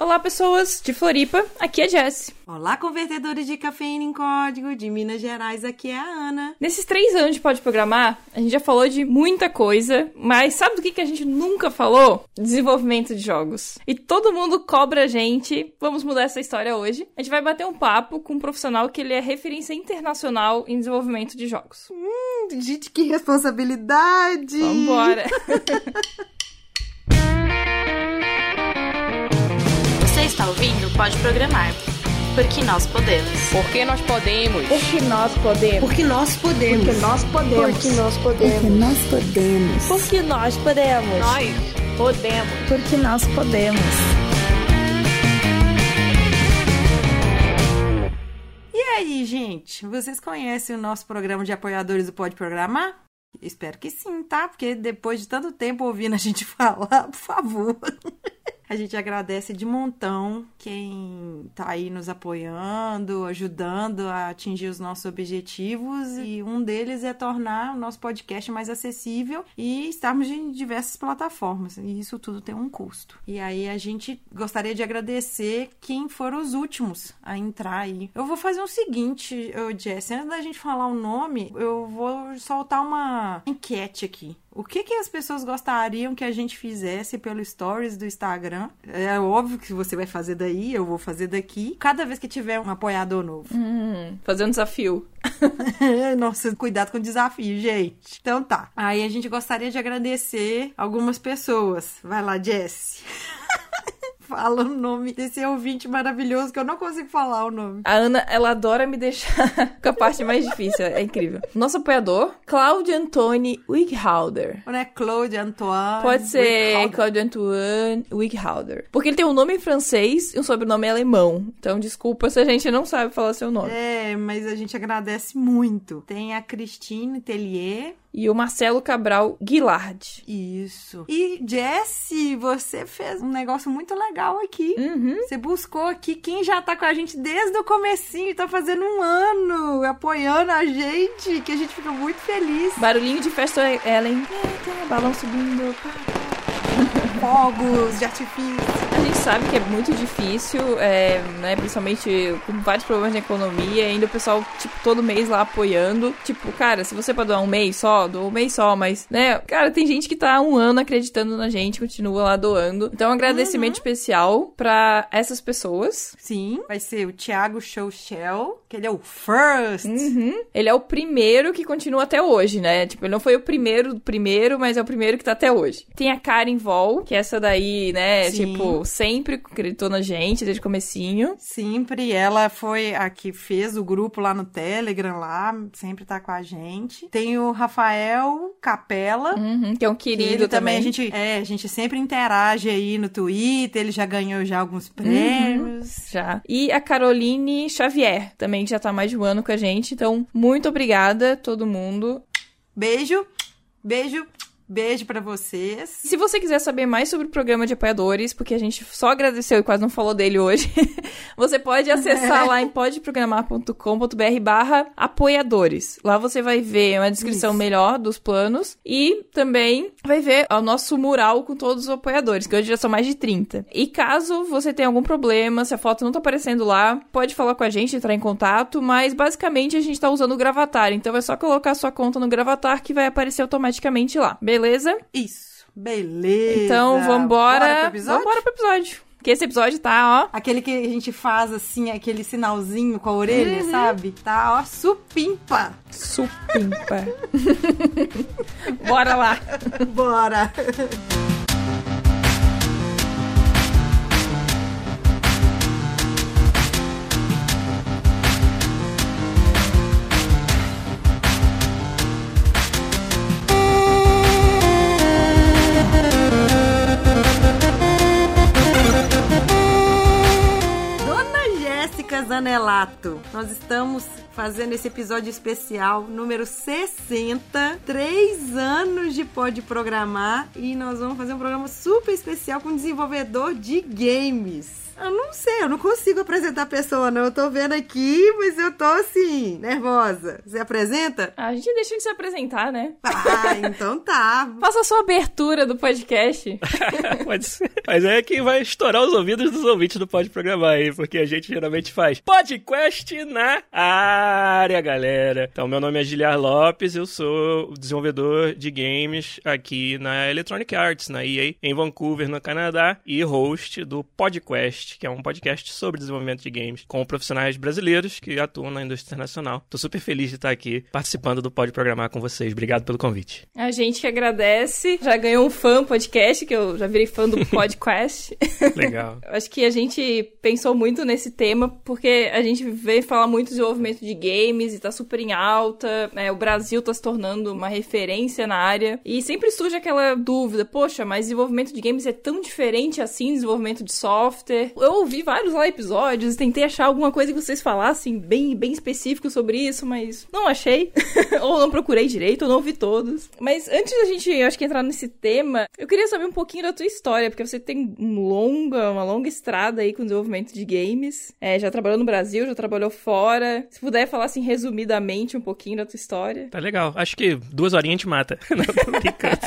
Olá, pessoas de Floripa, aqui é Jess. Olá, convertedores de cafeína em código de Minas Gerais, aqui é a Ana. Nesses três anos de Pode Programar, a gente já falou de muita coisa, mas sabe do que, que a gente nunca falou? Desenvolvimento de jogos. E todo mundo cobra a gente, vamos mudar essa história hoje. A gente vai bater um papo com um profissional que ele é referência internacional em desenvolvimento de jogos. Hum, gente, que responsabilidade! Vambora! está ouvindo Pode Programar. Porque nós podemos. Porque nós podemos. Porque nós podemos. Porque nós podemos. Porque nós podemos. Porque nós podemos. Porque nós podemos. Nós podemos. Porque nós podemos. E aí, gente? Vocês conhecem o nosso programa de apoiadores do Pode Programar? Espero que sim, tá? Porque depois de tanto tempo ouvindo a gente falar, por favor. A gente agradece de montão quem tá aí nos apoiando, ajudando a atingir os nossos objetivos. E um deles é tornar o nosso podcast mais acessível e estarmos em diversas plataformas. E isso tudo tem um custo. E aí a gente gostaria de agradecer quem foram os últimos a entrar aí. Eu vou fazer o seguinte, Jess, antes da gente falar o nome, eu vou soltar uma enquete aqui. O que, que as pessoas gostariam que a gente fizesse pelo stories do Instagram? É óbvio que você vai fazer daí, eu vou fazer daqui. Cada vez que tiver um apoiador novo. hum, fazer um desafio. Nossa, cuidado com o desafio, gente. Então tá. Aí a gente gostaria de agradecer algumas pessoas. Vai lá, Jess. Fala o nome desse ouvinte maravilhoso que eu não consigo falar o nome. A Ana, ela adora me deixar com a parte mais difícil, é incrível. Nosso apoiador, Claudio Antoni Wighalder. Não é Claude Antoine? Pode ser? Claudio Antoine Wighalder. Porque ele tem um nome em francês e um sobrenome alemão. Então, desculpa se a gente não sabe falar seu nome. É, mas a gente agradece muito. Tem a Christine Tellier. E o Marcelo Cabral Guilard. Isso. E Jesse, você fez um negócio muito legal aqui. Uhum. Você buscou aqui quem já tá com a gente desde o comecinho, tá fazendo um ano, apoiando a gente, que a gente fica muito feliz. Barulhinho de festa Ellen. Eita, balão subindo. Fogos de artifício. A gente sabe que é muito difícil, é, né, principalmente com vários problemas de economia, ainda o pessoal, tipo, todo mês lá apoiando. Tipo, cara, se você pode doar um mês só, doa um mês só, mas, né, cara, tem gente que tá um ano acreditando na gente, continua lá doando. Então, um agradecimento especial pra essas pessoas. Sim, vai ser o Thiago Showshell, que ele é o first. Uhum. Ele é o primeiro que continua até hoje, né? Tipo, ele não foi o primeiro do primeiro, mas é o primeiro que tá até hoje. Tem a Karen Vol, que essa daí, né, Sim. tipo, sempre acreditou na gente desde o comecinho. Sempre ela foi a que fez o grupo lá no Telegram, lá, sempre tá com a gente. Tem o Rafael Capela. Uhum, que é um que querido ele também, também. a gente, é, a gente sempre interage aí no Twitter, ele já ganhou já alguns prêmios. Já. E a Caroline Xavier, também, que já tá mais de um ano com a gente. Então, muito obrigada, todo mundo. Beijo, beijo, beijo pra vocês. Se você quiser saber mais sobre o programa de apoiadores, porque a gente só agradeceu e quase não falou dele hoje, você pode acessar lá em podeprogramar.com.br barra apoiadores. Lá você vai ver uma descrição Isso. melhor dos planos e também vai ver o nosso mural com todos os apoiadores, que hoje já são mais de 30. E caso você tenha algum problema, se a foto não tá aparecendo lá, pode falar com a gente, entrar em contato, mas basicamente a gente tá usando o Gravatar, então é só colocar sua conta no Gravatar que vai aparecer automaticamente lá, beleza? Isso, beleza. Então, vambora. Bora pro episódio? Vambora pro episódio. Que esse episódio tá, ó. Aquele que a gente faz assim, aquele sinalzinho com a orelha, Uhum. sabe? Tá, ó, supimpa. Supimpa. Bora lá. Bora. Jéssica Zanelato, nós estamos fazendo esse episódio especial número 60, três anos de Pode Programar e nós vamos fazer um programa super especial com um desenvolvedor de games. Eu não sei, eu não consigo apresentar a pessoa, não. Eu tô vendo aqui, mas eu tô assim, nervosa. Você apresenta? A gente deixa de se apresentar, né? Ah, então tá. Faça a sua abertura do podcast. Pode ser. Mas é que vai estourar os ouvidos dos ouvintes do Pode Programar aí, porque a gente geralmente faz podcast na área, galera. Então, meu nome é Giliar Lopes, eu sou desenvolvedor de games aqui na Electronic Arts, na EA, em Vancouver, no Canadá, e host do Que é um podcast sobre desenvolvimento de games com profissionais brasileiros que atuam na indústria internacional. Tô super feliz de estar aqui participando do Pode Programar com vocês. Obrigado pelo convite. A gente que agradece. Já ganhou um fã podcast, que eu já virei fã do podcast. Legal. Acho que a gente pensou muito nesse tema, porque a gente vê falar muito de desenvolvimento de games e tá super em alta. né? O Brasil tá se tornando uma referência na área. E sempre surge aquela dúvida: poxa, mas desenvolvimento de games é tão diferente assim do desenvolvimento de software. Eu ouvi vários lá episódios, tentei achar alguma coisa que vocês falassem bem, bem específico sobre isso, mas não achei. ou não procurei direito, ou não ouvi todos. Mas antes da gente, acho que entrar nesse tema, eu queria saber um pouquinho da tua história, porque você tem longa, uma longa estrada aí com desenvolvimento de games. É, já trabalhou no Brasil, já trabalhou fora. Se puder falar assim resumidamente um pouquinho da tua história. Tá legal. Acho que duas horinhas gente mata. Não, tô brincando.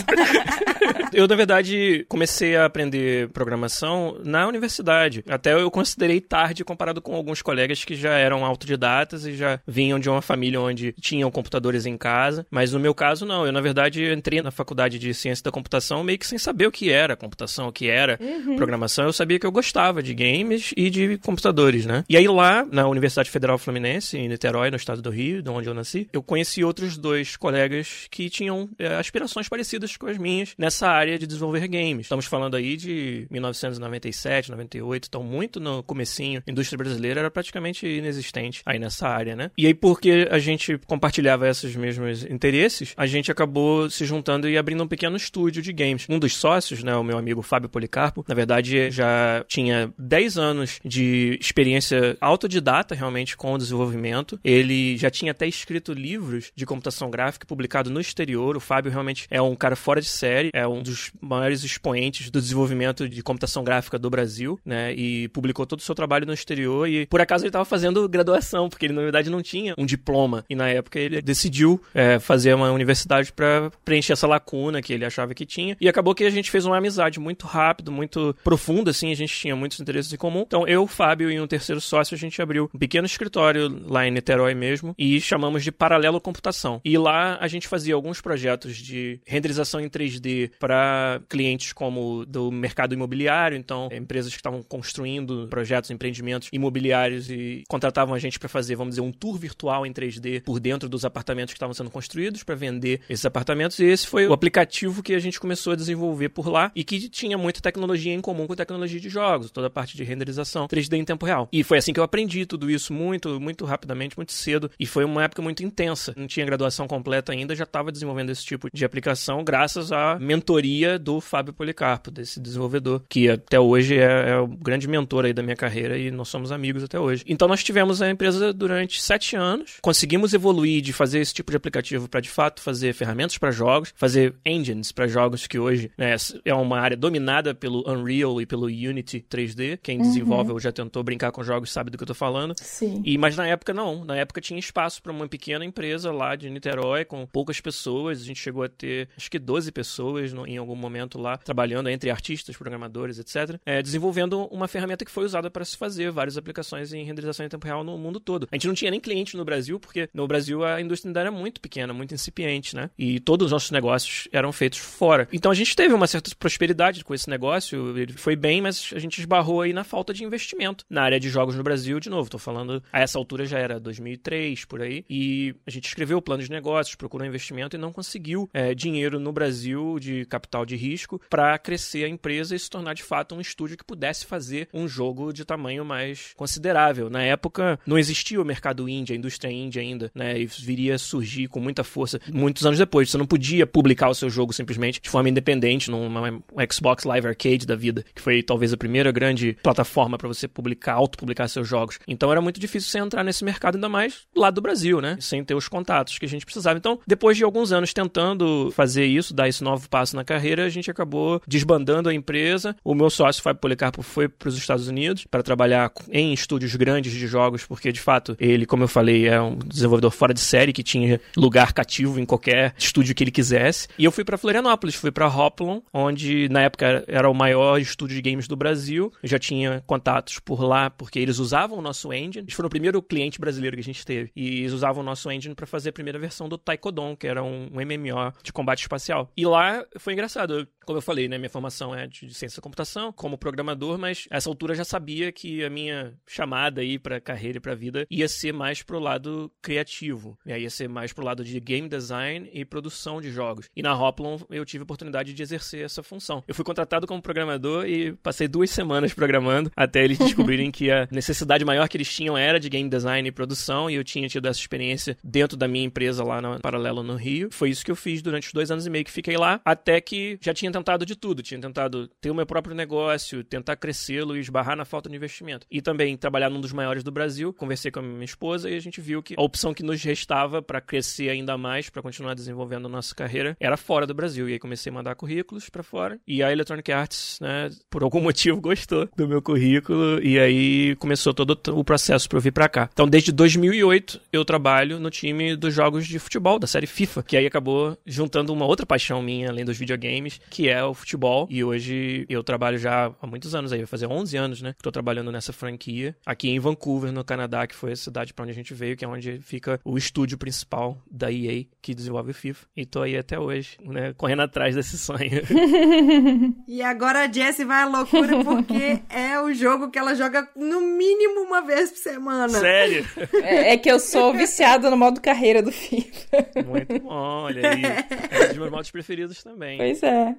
eu, na verdade, comecei a aprender programação na universidade. Até eu considerei tarde comparado com alguns colegas que já eram autodidatas e já vinham de uma família onde tinham computadores em casa. Mas no meu caso, não. Eu, na verdade, entrei na faculdade de ciência da computação meio que sem saber o que era computação, o que era programação. Eu sabia que eu gostava de games e de computadores, né? E aí lá, na Universidade Federal Fluminense, em Niterói, no estado do Rio, de onde eu nasci, eu conheci outros dois colegas que tinham é, aspirações parecidas com as minhas nessa área de desenvolver games. Estamos falando aí de 1997, 98, então muito no comecinho. A indústria brasileira era praticamente inexistente aí nessa área, né? E aí porque a gente compartilhava esses mesmos interesses, a gente acabou se juntando e abrindo um pequeno estúdio de games. Um dos sócios, né, o meu amigo Fábio Policarpo, na verdade já tinha 10 anos de experiência autodidata realmente com o desenvolvimento. Ele já tinha até escrito livros de computação gráfica publicado no exterior. O Fábio realmente é um cara fora de série, é um dos maiores expoentes do desenvolvimento de computação gráfica do Brasil, né? E publicou todo o seu trabalho no exterior e por acaso ele estava fazendo graduação, porque ele na verdade não tinha um diploma e na época ele decidiu é, fazer uma universidade para preencher essa lacuna que ele achava que tinha e acabou que a gente fez uma amizade muito rápido, muito profunda, assim, a gente tinha muitos interesses em comum. Então eu, Fábio e um terceiro sócio a gente abriu um pequeno escritório lá em Niterói mesmo e chamamos de Paralelo Computação. E lá a gente fazia alguns projetos de renderização em 3D para clientes como do mercado imobiliário, então empresas que estavam construindo projetos, empreendimentos imobiliários e contratavam a gente para fazer, vamos dizer, um tour virtual em 3D por dentro dos apartamentos que estavam sendo construídos para vender esses apartamentos. E esse foi o aplicativo que a gente começou a desenvolver por lá e que tinha muita tecnologia em comum com tecnologia de jogos, toda a parte de renderização 3D em tempo real. E foi assim que eu aprendi tudo isso muito, muito rapidamente, muito cedo. E foi uma época muito intensa. Não tinha graduação completa ainda, já estava desenvolvendo esse tipo de aplicação graças à mentoria do Fábio Policarpo, desse desenvolvedor, que até hoje é, é o grande mentor aí da minha carreira e nós somos amigos até hoje. Então nós tivemos a empresa durante sete anos, conseguimos evoluir de fazer esse tipo de aplicativo para de fato fazer ferramentas para jogos, fazer engines para jogos que hoje né, é uma área dominada pelo Unreal e pelo Unity 3D. Quem desenvolve ou já tentou brincar com jogos sabe do que eu tô falando. Sim. E, mas na época não. Na época tinha espaço para uma pequena empresa lá de Niterói, com poucas pessoas. A gente chegou a ter, acho que 12 pessoas no- em algum momento lá, trabalhando entre artistas, programadores, etc. é, desenvolvendo uma ferramenta que foi usada para se fazer várias aplicações em renderização em tempo real no mundo todo. A gente não tinha nem cliente no Brasil, porque no Brasil a indústria ainda era muito pequena, muito incipiente, né? E todos os nossos negócios eram feitos fora. Então a gente teve uma certa prosperidade com esse negócio, ele foi bem, mas a gente esbarrou aí na falta de investimento na área de jogos no Brasil, de novo, tô falando, a essa altura já era 2003, por aí, e a gente escreveu o plano de negócios, procurou investimento e não conseguiu é, dinheiro no Brasil de capital de risco para crescer a empresa e se tornar de fato um estúdio que pudesse fazer um jogo de tamanho mais considerável. Na época não existia o mercado indie, a indústria indie ainda, né, e viria a surgir com muita força muitos anos depois. Você não podia publicar o seu jogo simplesmente de forma independente numa um Xbox Live Arcade da vida, que foi talvez a primeira grande plataforma para você publicar, autopublicar seus jogos. Então era muito difícil você entrar nesse mercado, ainda mais lá do Brasil, né? Sem ter os contatos que a gente precisava. Então, depois de alguns anos tentando fazer isso, dar esse novo passo na carreira, a gente acabou desbandando a empresa. O meu sócio, Fábio Policarpo, foi para os Estados Unidos para trabalhar em estúdios grandes de jogos, porque de fato ele, como eu falei, é um desenvolvedor fora de série que tinha lugar cativo em qualquer estúdio que ele quisesse. E eu fui para Florianópolis, fui para Hoplon, onde na época era o maior estúdio de games do Brasil. Eu já tinha contatos por lá, porque eles usavam o nosso engine. Eles foram o primeiro cliente brasileiro que a gente teve. E eles usavam o nosso engine para fazer a primeira versão do Taekwondo, que era um, MMO de combate espacial. E lá foi engraçado. Como eu falei, né, minha formação é de ciência da computação, como programador, mas essa altura já sabia que a minha chamada aí para carreira e para vida ia ser mais pro lado criativo. Aí ia ser mais pro lado de game design e produção de jogos. E na Hoplon eu tive a oportunidade de exercer essa função. Eu fui contratado como programador e passei duas semanas programando até eles descobrirem que a necessidade maior que eles tinham era de game design e produção e eu tinha tido essa experiência dentro da minha empresa lá no Paralelo no Rio. Foi isso que eu fiz durante os dois anos e meio que fiquei lá, até que já tinha tentado de tudo. Tinha tentado ter o meu próprio negócio, tentar crescê-lo e esbarrar na falta de investimento. E também trabalhar num dos maiores do Brasil. Conversei com a minha esposa e a gente viu que a opção que nos restava para crescer ainda mais, para continuar desenvolvendo a nossa carreira, era fora do Brasil. E aí comecei a mandar currículos para fora. E a Electronic Arts, né, por algum motivo gostou do meu currículo e aí começou todo o processo para eu vir para cá. Então, desde 2008 eu trabalho no time dos jogos de futebol da série FIFA, que aí acabou juntando uma outra paixão minha além dos videogames, que é o futebol. E hoje eu trabalho já há muitos anos aí, vai fazer 11 anos, né, que tô trabalhando nessa franquia aqui em Vancouver, no Canadá, que foi a cidade para onde a gente veio, que é onde fica o estúdio principal da EA que desenvolve o FIFA. E tô aí até hoje, né, correndo atrás desse sonho. E agora a Jessie vai à loucura porque é o jogo que ela joga no mínimo uma vez por semana. Sério? É, é que eu sou viciada no modo carreira do FIFA. Muito bom, olha aí. É um dos meus modos preferidos também. Pois é.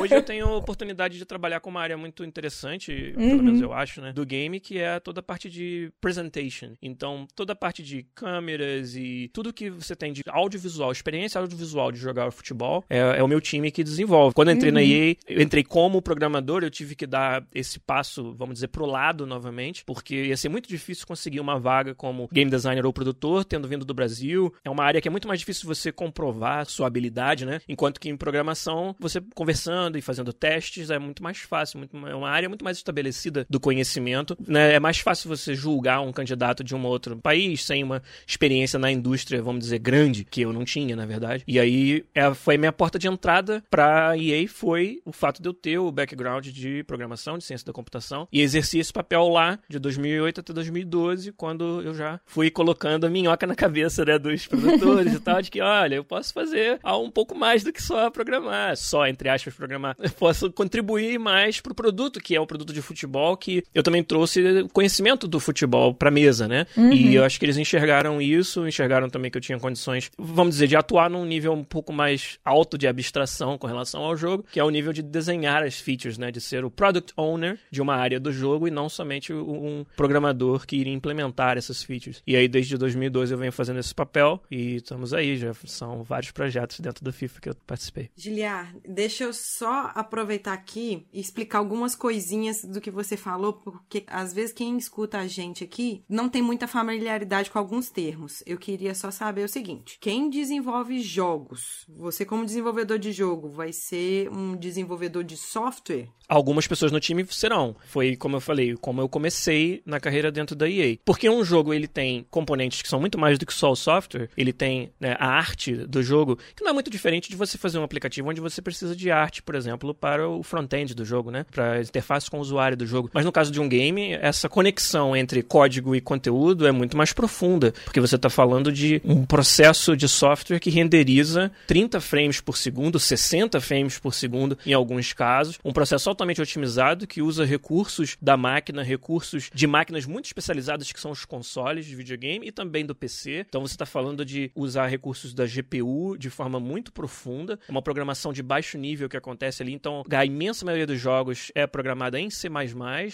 Hoje eu tenho a oportunidade de trabalhar com uma área muito interessante, pelo menos eu acho, né, do game, que é toda a parte de presentation. Então, toda a parte de câmeras e tudo que você tem de audiovisual, experiência audiovisual de jogar futebol, é, é o meu time que desenvolve. Quando eu entrei na EA, eu entrei como programador, eu tive que dar esse passo, vamos dizer, pro lado novamente, porque ia ser muito difícil conseguir uma vaga como game designer ou produtor, tendo vindo do Brasil. É uma área que é muito mais difícil você comprovar sua habilidade, né? Enquanto que em programação, você conversando e fazendo testes é muito mais fácil, muito, é uma área muito mais estabelecida do conhecimento, né? É mais fácil você julgar um candidato de um outro país sem uma experiência na indústria, vamos dizer, grande, que eu não tinha, na verdade. E aí é, foi minha porta de entrada pra EA foi o fato de eu ter o background de programação, de ciência da computação, e exerci esse papel lá de 2008 até 2012, quando eu já fui colocando a minhoca na cabeça né, dos produtores e tal, de que, olha, eu posso fazer um pouco mais do que só programar, só, entre aspas, programar. Eu posso contribuir mais pro produto, que é o produto de futebol, que eu também trouxe conhecimento do futebol pra mesa, né? E eu acho que eles enxergaram isso, enxergaram também que eu tinha condições, vamos dizer, de atuar num nível um pouco mais alto de abstração com relação ao jogo, que é o nível de desenhar as features, né? De ser o product owner de uma área do jogo e não somente um programador que iria implementar essas features. E aí, desde 2012, eu venho fazendo esse papel e estamos aí, já são vários projetos dentro do FIFA que eu participei. Giliar, deixa eu só aproveitar aqui e explicar algumas coisinhas do que você falou, porque às vezes quem escuta a gente aqui não tem muita familiaridade com alguns termos. Eu queria só saber o seguinte: quem desenvolve jogos, você como desenvolvedor de jogo, vai ser um desenvolvedor de software? Algumas pessoas no time serão. Foi como eu falei, como eu comecei na carreira dentro da EA. Porque um jogo ele tem componentes que são muito mais do que só o software. Ele tem né, a arte do jogo, que não é muito diferente de você fazer um aplicativo onde você precisa de arte, por exemplo, para o front-end do jogo, né? Para interface com o usuário do jogo. Mas no caso de um game, essa conexão entre código e conteúdo é muito mais profunda, porque você está falando de um processo de software que renderiza 30 frames por segundo, 60 frames por segundo em alguns casos, um processo altamente otimizado que usa recursos da máquina, recursos de máquinas muito especializadas que são os consoles de videogame e também do PC. Então você está falando de usar recursos da GPU de forma muito profunda, uma programação de baixo nível que acontece ali. Então a imensa maioria dos jogos é programada em C++.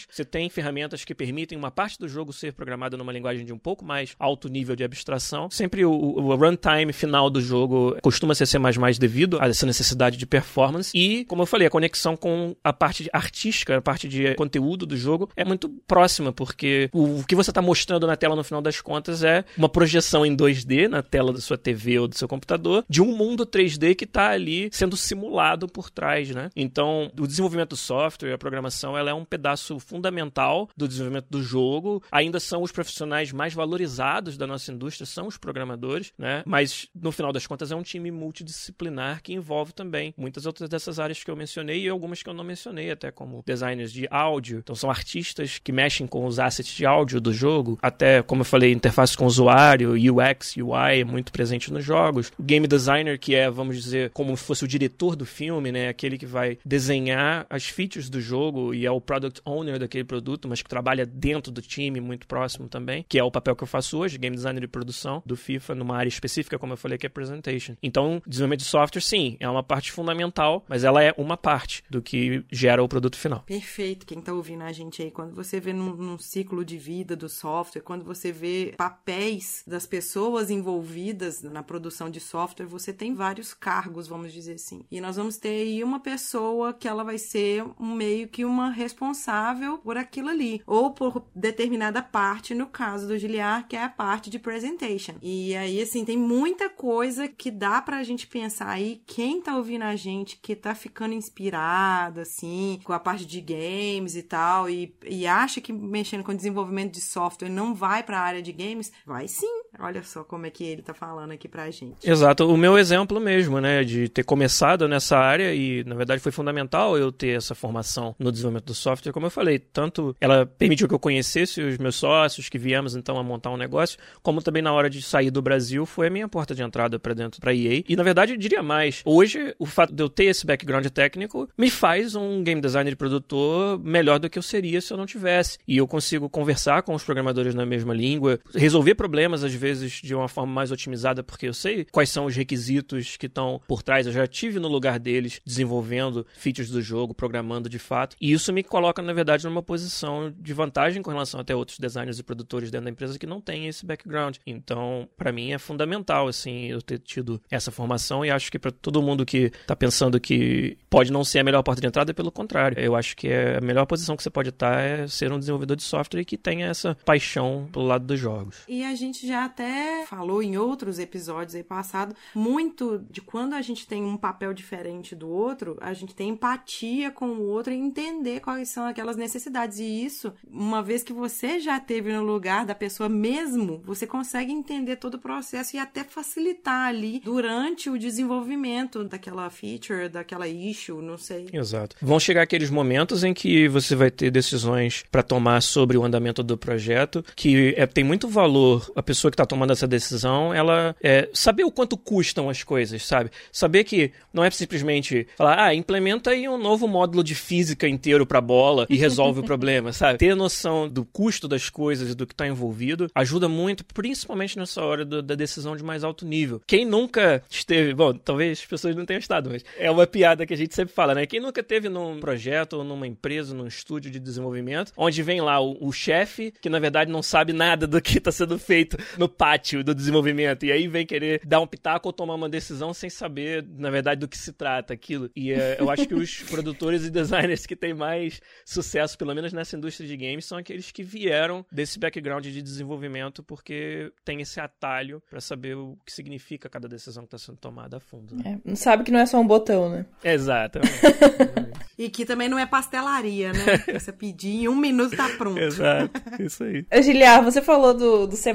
Você tem ferramentas que permitem uma parte do jogo ser programada numa linguagem de um pouco mais alto nível de abstração. Sempre o, o runtime final do jogo costuma ser C++ devido a essa necessidade de performance e, como eu falei, a conexão com a parte artística, a parte de conteúdo do jogo é muito próxima, porque o que você está mostrando na tela no final das contas é uma projeção em 2D na tela da sua TV ou do seu computador de um mundo 3D que está ali sendo simulado por trás, né? Então, o desenvolvimento do software, a programação, ela é um pedaço fundamental do desenvolvimento do jogo. Ainda são os profissionais mais valorizados da nossa indústria, são os programadores, né? Mas, no final das contas, é um time multidisciplinar que envolve também muitas outras dessas áreas que eu mencionei e algumas que eu não mencionei, até como designers de áudio. Então, são artistas que mexem com os assets de áudio do jogo, até, como eu falei, interface com o usuário, UX, UI é muito presente nos jogos. Game designer, que é, vamos dizer, como se fosse o diretor do filme, né? Aquele que vai desenhar as features do jogo e é o product owner daquele produto, mas que trabalha dentro do time, muito próximo também, que é o papel que eu faço hoje, game designer de produção do FIFA, numa área específica, como eu falei, que é presentation. Então, desenvolvimento de software, sim, é uma parte fundamental, mas ela é uma parte do que gera o produto final. Perfeito. Quem tá ouvindo a gente aí, quando você vê num, num ciclo de vida do software, quando você vê papéis das pessoas envolvidas na produção de software, você tem vários cargos, vamos dizer assim. E nós vamos ter aí uma pessoa que ela vai ser um meio que uma responsável por aquilo ali, ou por determinada parte, no caso do Giliar, que é a parte de presentation. E aí, assim, tem muita coisa que dá pra gente pensar aí, quem tá ouvindo a gente, que tá ficando inspirado, assim, com a parte de games e tal, e, e acha que mexendo com desenvolvimento de software não vai pra área de games, vai sim. Olha só como é que ele tá falando aqui pra gente. Exato, o meu exemplo mesmo, né, de ter começado nessa área e, na verdade, foi fundamental eu ter essa formação no desenvolvimento do software, como eu falei, tanto ela permitiu que eu conhecesse os meus sócios, que viemos então a montar um negócio, como também na hora de sair do Brasil foi a minha porta de entrada para dentro da EA. E, na verdade, eu diria mais, hoje, o fato de eu ter esse background técnico me faz um game designer e produtor melhor do que eu seria se eu não tivesse. E eu consigo conversar com os programadores na mesma língua, resolver problemas, às vezes, de uma forma mais otimizada, porque eu sei quais são os requisitos que estão por trás. Eu já tive no lugar deles desenvolvendo features do jogo, programando de fato. E isso me coloca, na verdade, numa posição de vantagem com relação até outros designers e produtores dentro da empresa que não têm esse background. Então, para mim é fundamental assim eu ter tido essa formação e acho que para todo mundo que tá pensando que pode não ser a melhor porta de entrada, pelo contrário. Eu acho que é a melhor posição que você pode estar é ser um desenvolvedor de software que tenha essa paixão pelo lado dos jogos. E a gente já até falou em outros episódios aí passado muito de quando a gente tem um papel diferente do outro, a gente tem empatia com o outro e entender quais são aquelas necessidades. E isso, uma vez que você já teve no lugar da pessoa mesmo, você consegue entender todo o processo e até facilitar ali durante o desenvolvimento daquela feature, daquela issue, não sei. Exato. Vão chegar aqueles momentos em que você vai ter decisões para tomar sobre o andamento do projeto, que é, tem muito valor a pessoa que está tomando essa decisão, ela é, saber o quanto custam as coisas, sabe? Saber que não é simplesmente falar, ah, implementa aí um novo módulo de física inteiro para bola e resolve o problema, sabe? Ter noção do custo das coisas e do que está envolvido ajuda muito, principalmente nessa hora do, da decisão de mais alto nível. Quem nunca esteve, bom, talvez as pessoas não tenham estado, mas é uma piada que a gente sempre fala, né? Quem nunca teve num projeto ou numa empresa, num estúdio de desenvolvimento, onde vem lá o, o chefe, que na verdade não sabe nada do que está sendo feito no pátio do desenvolvimento, e aí vem querer dar um pitaco ou tomar uma decisão sem saber, na verdade, do que se trata aquilo. E é, eu acho que os produtores e designers que têm mais sucesso, pelo menos nessa indústria de games, são aqueles que vieram desse background de desenvolvimento, porque tem esse atalho para saber o que significa cada decisão que está sendo tomada a fundo. Né? É, sabe que não é só um botão, né? Exatamente. E que também não é pastelaria, né? Você pedir em um minuto tá pronto. Exato, isso aí. Giliar, você falou do, do C++,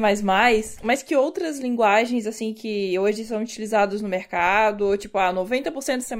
mas que outras linguagens, assim, que hoje são utilizadas no mercado, tipo, ah, 90% C++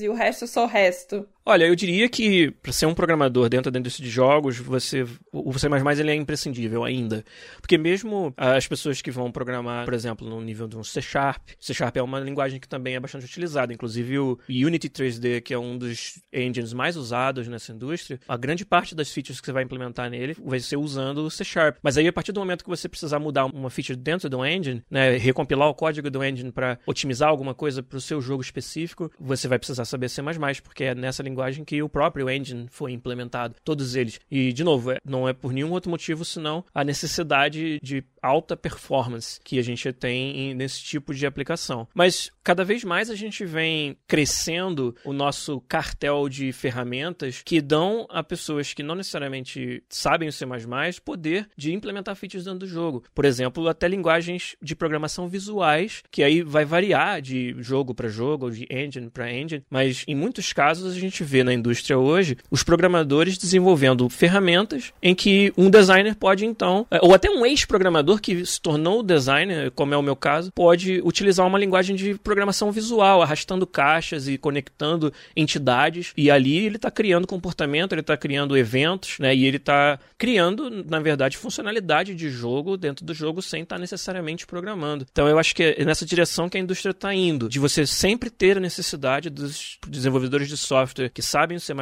e o resto é só o resto? Olha, eu diria que para ser um programador dentro da indústria de jogos, você o C++ ele é imprescindível ainda, porque mesmo as pessoas que vão programar, por exemplo, no nível de um C Sharp, C Sharp é uma linguagem que também é bastante utilizada, inclusive o Unity 3D, que é um dos engines mais usados nessa indústria, a grande parte das features que você vai implementar nele vai ser usando o C Sharp. Mas aí a partir do momento que você precisar mudar uma feature dentro do engine, né, recompilar o código do engine para otimizar alguma coisa para o seu jogo específico, você vai precisar saber C++, porque é nessa linguagem linguagem que o próprio engine foi implementado, todos eles. E, de novo, é- não é por nenhum outro motivo senão a necessidade de alta performance que a gente tem em- nesse tipo de aplicação. Mas cada vez mais a gente vem crescendo o nosso cartel de ferramentas que dão a pessoas que não necessariamente sabem o C++ poder de implementar features dentro do jogo. Por exemplo, até linguagens de programação visuais, que aí vai variar de jogo para jogo, ou de engine para engine, mas em muitos casos a gente vê na indústria hoje os programadores desenvolvendo ferramentas em que um designer pode então, eh, ou até um ex-programador que se tornou designer, como é o meu caso, pode utilizar uma linguagem de programação visual, arrastando caixas e conectando entidades, e ali ele está criando comportamento, ele está criando eventos, né? E ele está criando, na verdade, funcionalidade de jogo dentro do jogo sem estar necessariamente programando. Então eu acho que é nessa direção que a indústria está indo, de você sempre ter a necessidade dos desenvolvedores de software que sabem o C++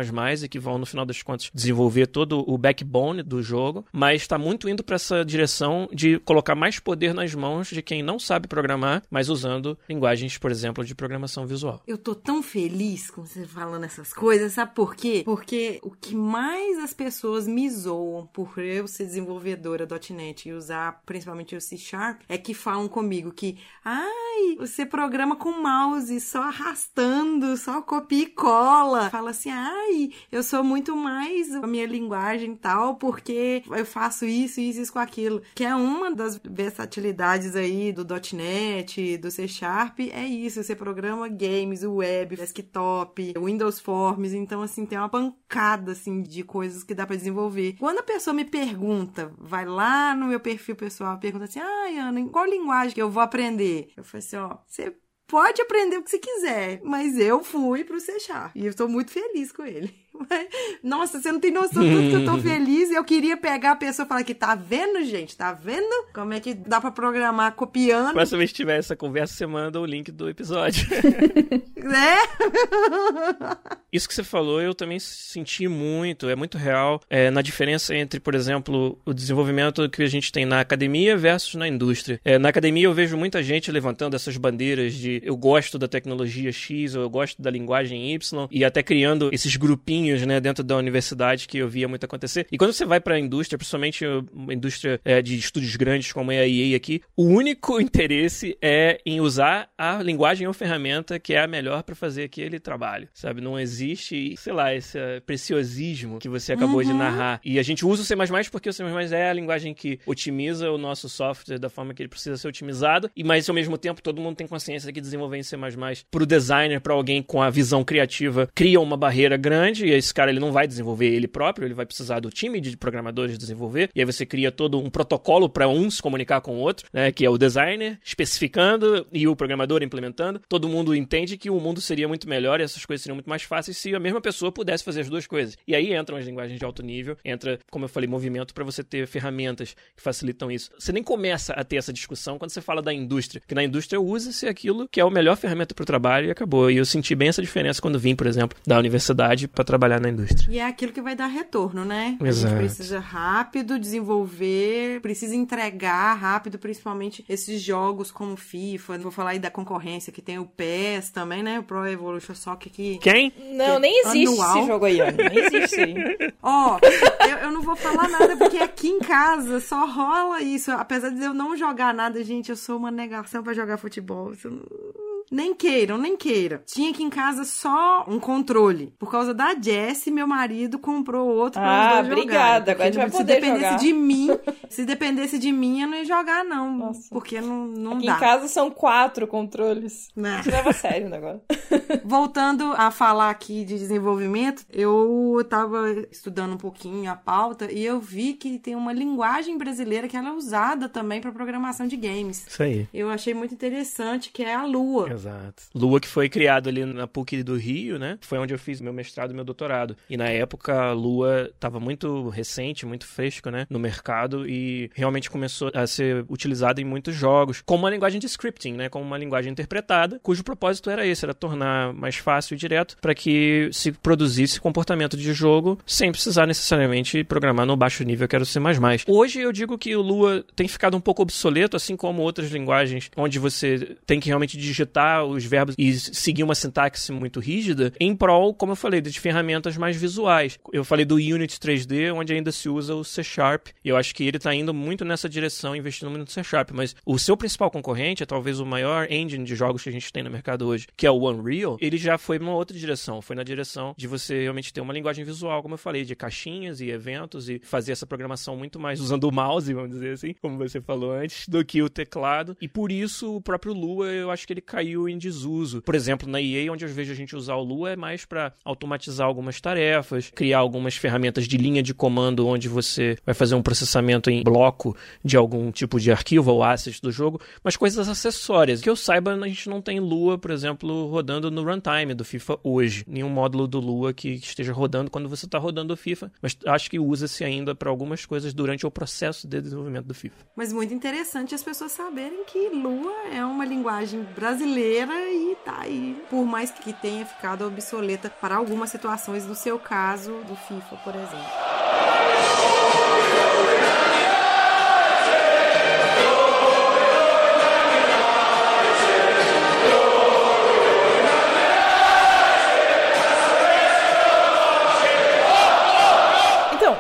e que vão, no final das contas, desenvolver todo o backbone do jogo, mas está muito indo para essa direção de colocar mais poder nas mãos de quem não sabe programar, mas usando linguagens, por exemplo, de programação visual. Eu tô tão feliz com você falando essas coisas, sabe por quê? Porque o que mais as pessoas me zoam por eu ser desenvolvedora .NET e usar principalmente o C Sharp é que falam comigo que, ai, você programa com mouse, só arrastando, só copia e cola. Fala assim, ai, eu sou muito mais a minha linguagem tal, porque eu faço isso, isso, isso com aquilo. Que é uma das versatilidades aí do .NET, do C Sharp, é isso, você programa games, web, desktop, Windows Forms, então assim, tem uma pancada assim de coisas que dá pra desenvolver. Quando a pessoa me pergunta, vai lá no meu perfil pessoal, pergunta assim: "Ai, Ana, em qual linguagem que eu vou aprender?" Eu falei assim, ó, você pode aprender o que você quiser, mas eu fui pro Sharp e eu tô muito feliz com ele. Nossa, você não tem noção do tanto que eu tô feliz. Eu queria pegar a pessoa e falar que tá vendo, gente? Tá vendo como é que dá pra programar copiando, Próxima vez que tiver essa conversa, você manda o link do episódio. né? Isso que você falou, eu também senti muito, é muito real, é, na diferença entre, por exemplo, o desenvolvimento que a gente tem na academia versus na indústria. É, na academia eu vejo muita gente levantando essas bandeiras de eu gosto da tecnologia X, ou eu gosto da linguagem Y, e até criando esses grupinhos né, dentro da universidade que eu via muito acontecer. E quando você vai para a indústria, principalmente uma indústria é, de estúdios grandes como é a EA aqui, o único interesse é em usar a linguagem ou ferramenta que é a melhor para fazer aquele trabalho, sabe? Não existe, sei lá, esse eh, preciosismo que você acabou de narrar. E a gente usa o C++ porque o C++ é a linguagem que otimiza o nosso software da forma que ele precisa ser otimizado, e mas ao mesmo tempo todo mundo tem consciência que desenvolver em C++ para o designer, para alguém com a visão criativa, cria uma barreira grande, esse cara ele não vai desenvolver ele próprio, ele vai precisar do time de programadores desenvolver, e aí você cria todo um protocolo para um se comunicar com o outro, né, que é o designer especificando e o programador implementando. Todo mundo entende que o mundo seria muito melhor e essas coisas seriam muito mais fáceis se a mesma pessoa pudesse fazer as duas coisas. E aí entram as linguagens de alto nível, entra, como eu falei, movimento para você ter ferramentas que facilitam isso. Você nem começa a ter essa discussão quando você fala da indústria, porque na indústria usa-se aquilo que é a melhor ferramenta para o trabalho e acabou. E eu senti bem essa diferença quando vim, por exemplo, da universidade para trabalhar na indústria. E é aquilo que vai dar retorno, né? A Exato. gente precisa rápido desenvolver, precisa entregar rápido, principalmente esses jogos como FIFA. Vou falar aí da concorrência, que tem o PES também, né? O Pro Evolution Soccer que... Quem? Não, nem existe Anual. esse jogo aí, Ana. Nem existe. Ó, eu, eu não vou falar nada, porque aqui em casa só rola isso. Apesar de eu não jogar nada, gente, eu sou uma negação pra jogar futebol. Isso não- Nem queiram, nem queiram. Tinha aqui em casa só um controle. Por causa da Jessie, meu marido comprou outro pra Ah, os dois obrigada. Agora a gente vai se dependesse jogar. de mim, se dependesse de mim, eu não ia jogar, não. Nossa. Porque não, não Aqui dá. em casa são quatro controles. Né? Isso leva a sério o negócio. Voltando a falar aqui de desenvolvimento, eu tava estudando um pouquinho a pauta e eu vi que tem uma linguagem brasileira que ela é usada também para programação de games. Isso aí. Eu achei muito interessante, que é a Lua. Exato. Lua que foi criado ali na PUC do Rio, né? Foi onde eu fiz meu mestrado e meu doutorado. E na época a Lua estava muito recente, muito fresco, né? No mercado e realmente começou a ser utilizada em muitos jogos como uma linguagem de scripting, né? Como uma linguagem interpretada, cujo propósito era esse, era tornar mais fácil e direto para que se produzisse comportamento de jogo sem precisar necessariamente programar no baixo nível que era o C++. Hoje eu digo que o Lua tem ficado um pouco obsoleto, assim como outras linguagens onde você tem que realmente digitar os verbos e seguir uma sintaxe muito rígida, em prol, como eu falei, de ferramentas mais visuais. Eu falei do Unity 3D, onde ainda se usa o C Sharp, e eu acho que ele está indo muito nessa direção, investindo muito no C Sharp, mas o seu principal concorrente, é talvez o maior engine de jogos que a gente tem no mercado hoje, que é o Unreal, ele já foi numa outra direção, foi na direção de você realmente ter uma linguagem visual, como eu falei, de caixinhas e eventos e fazer essa programação muito mais usando o mouse, vamos dizer assim, como você falou antes, do que o teclado. E por isso o próprio Lua, eu acho que ele caiu em desuso. Por exemplo, na EA, onde eu vejo a gente usar o Lua é mais para automatizar algumas tarefas, criar algumas ferramentas de linha de comando onde você vai fazer um processamento em bloco de algum tipo de arquivo ou asset do jogo, mas coisas acessórias. Que eu saiba, a gente não tem Lua, por exemplo, rodando no runtime do FIFA hoje. Nenhum módulo do Lua que esteja rodando quando você está rodando o FIFA, mas acho que usa-se ainda para algumas coisas durante o processo de desenvolvimento do FIFA. Mas muito interessante as pessoas saberem que Lua é uma linguagem brasileira e tá aí. Por mais que tenha ficado obsoleta para algumas situações, no seu caso, do FIFA, por exemplo.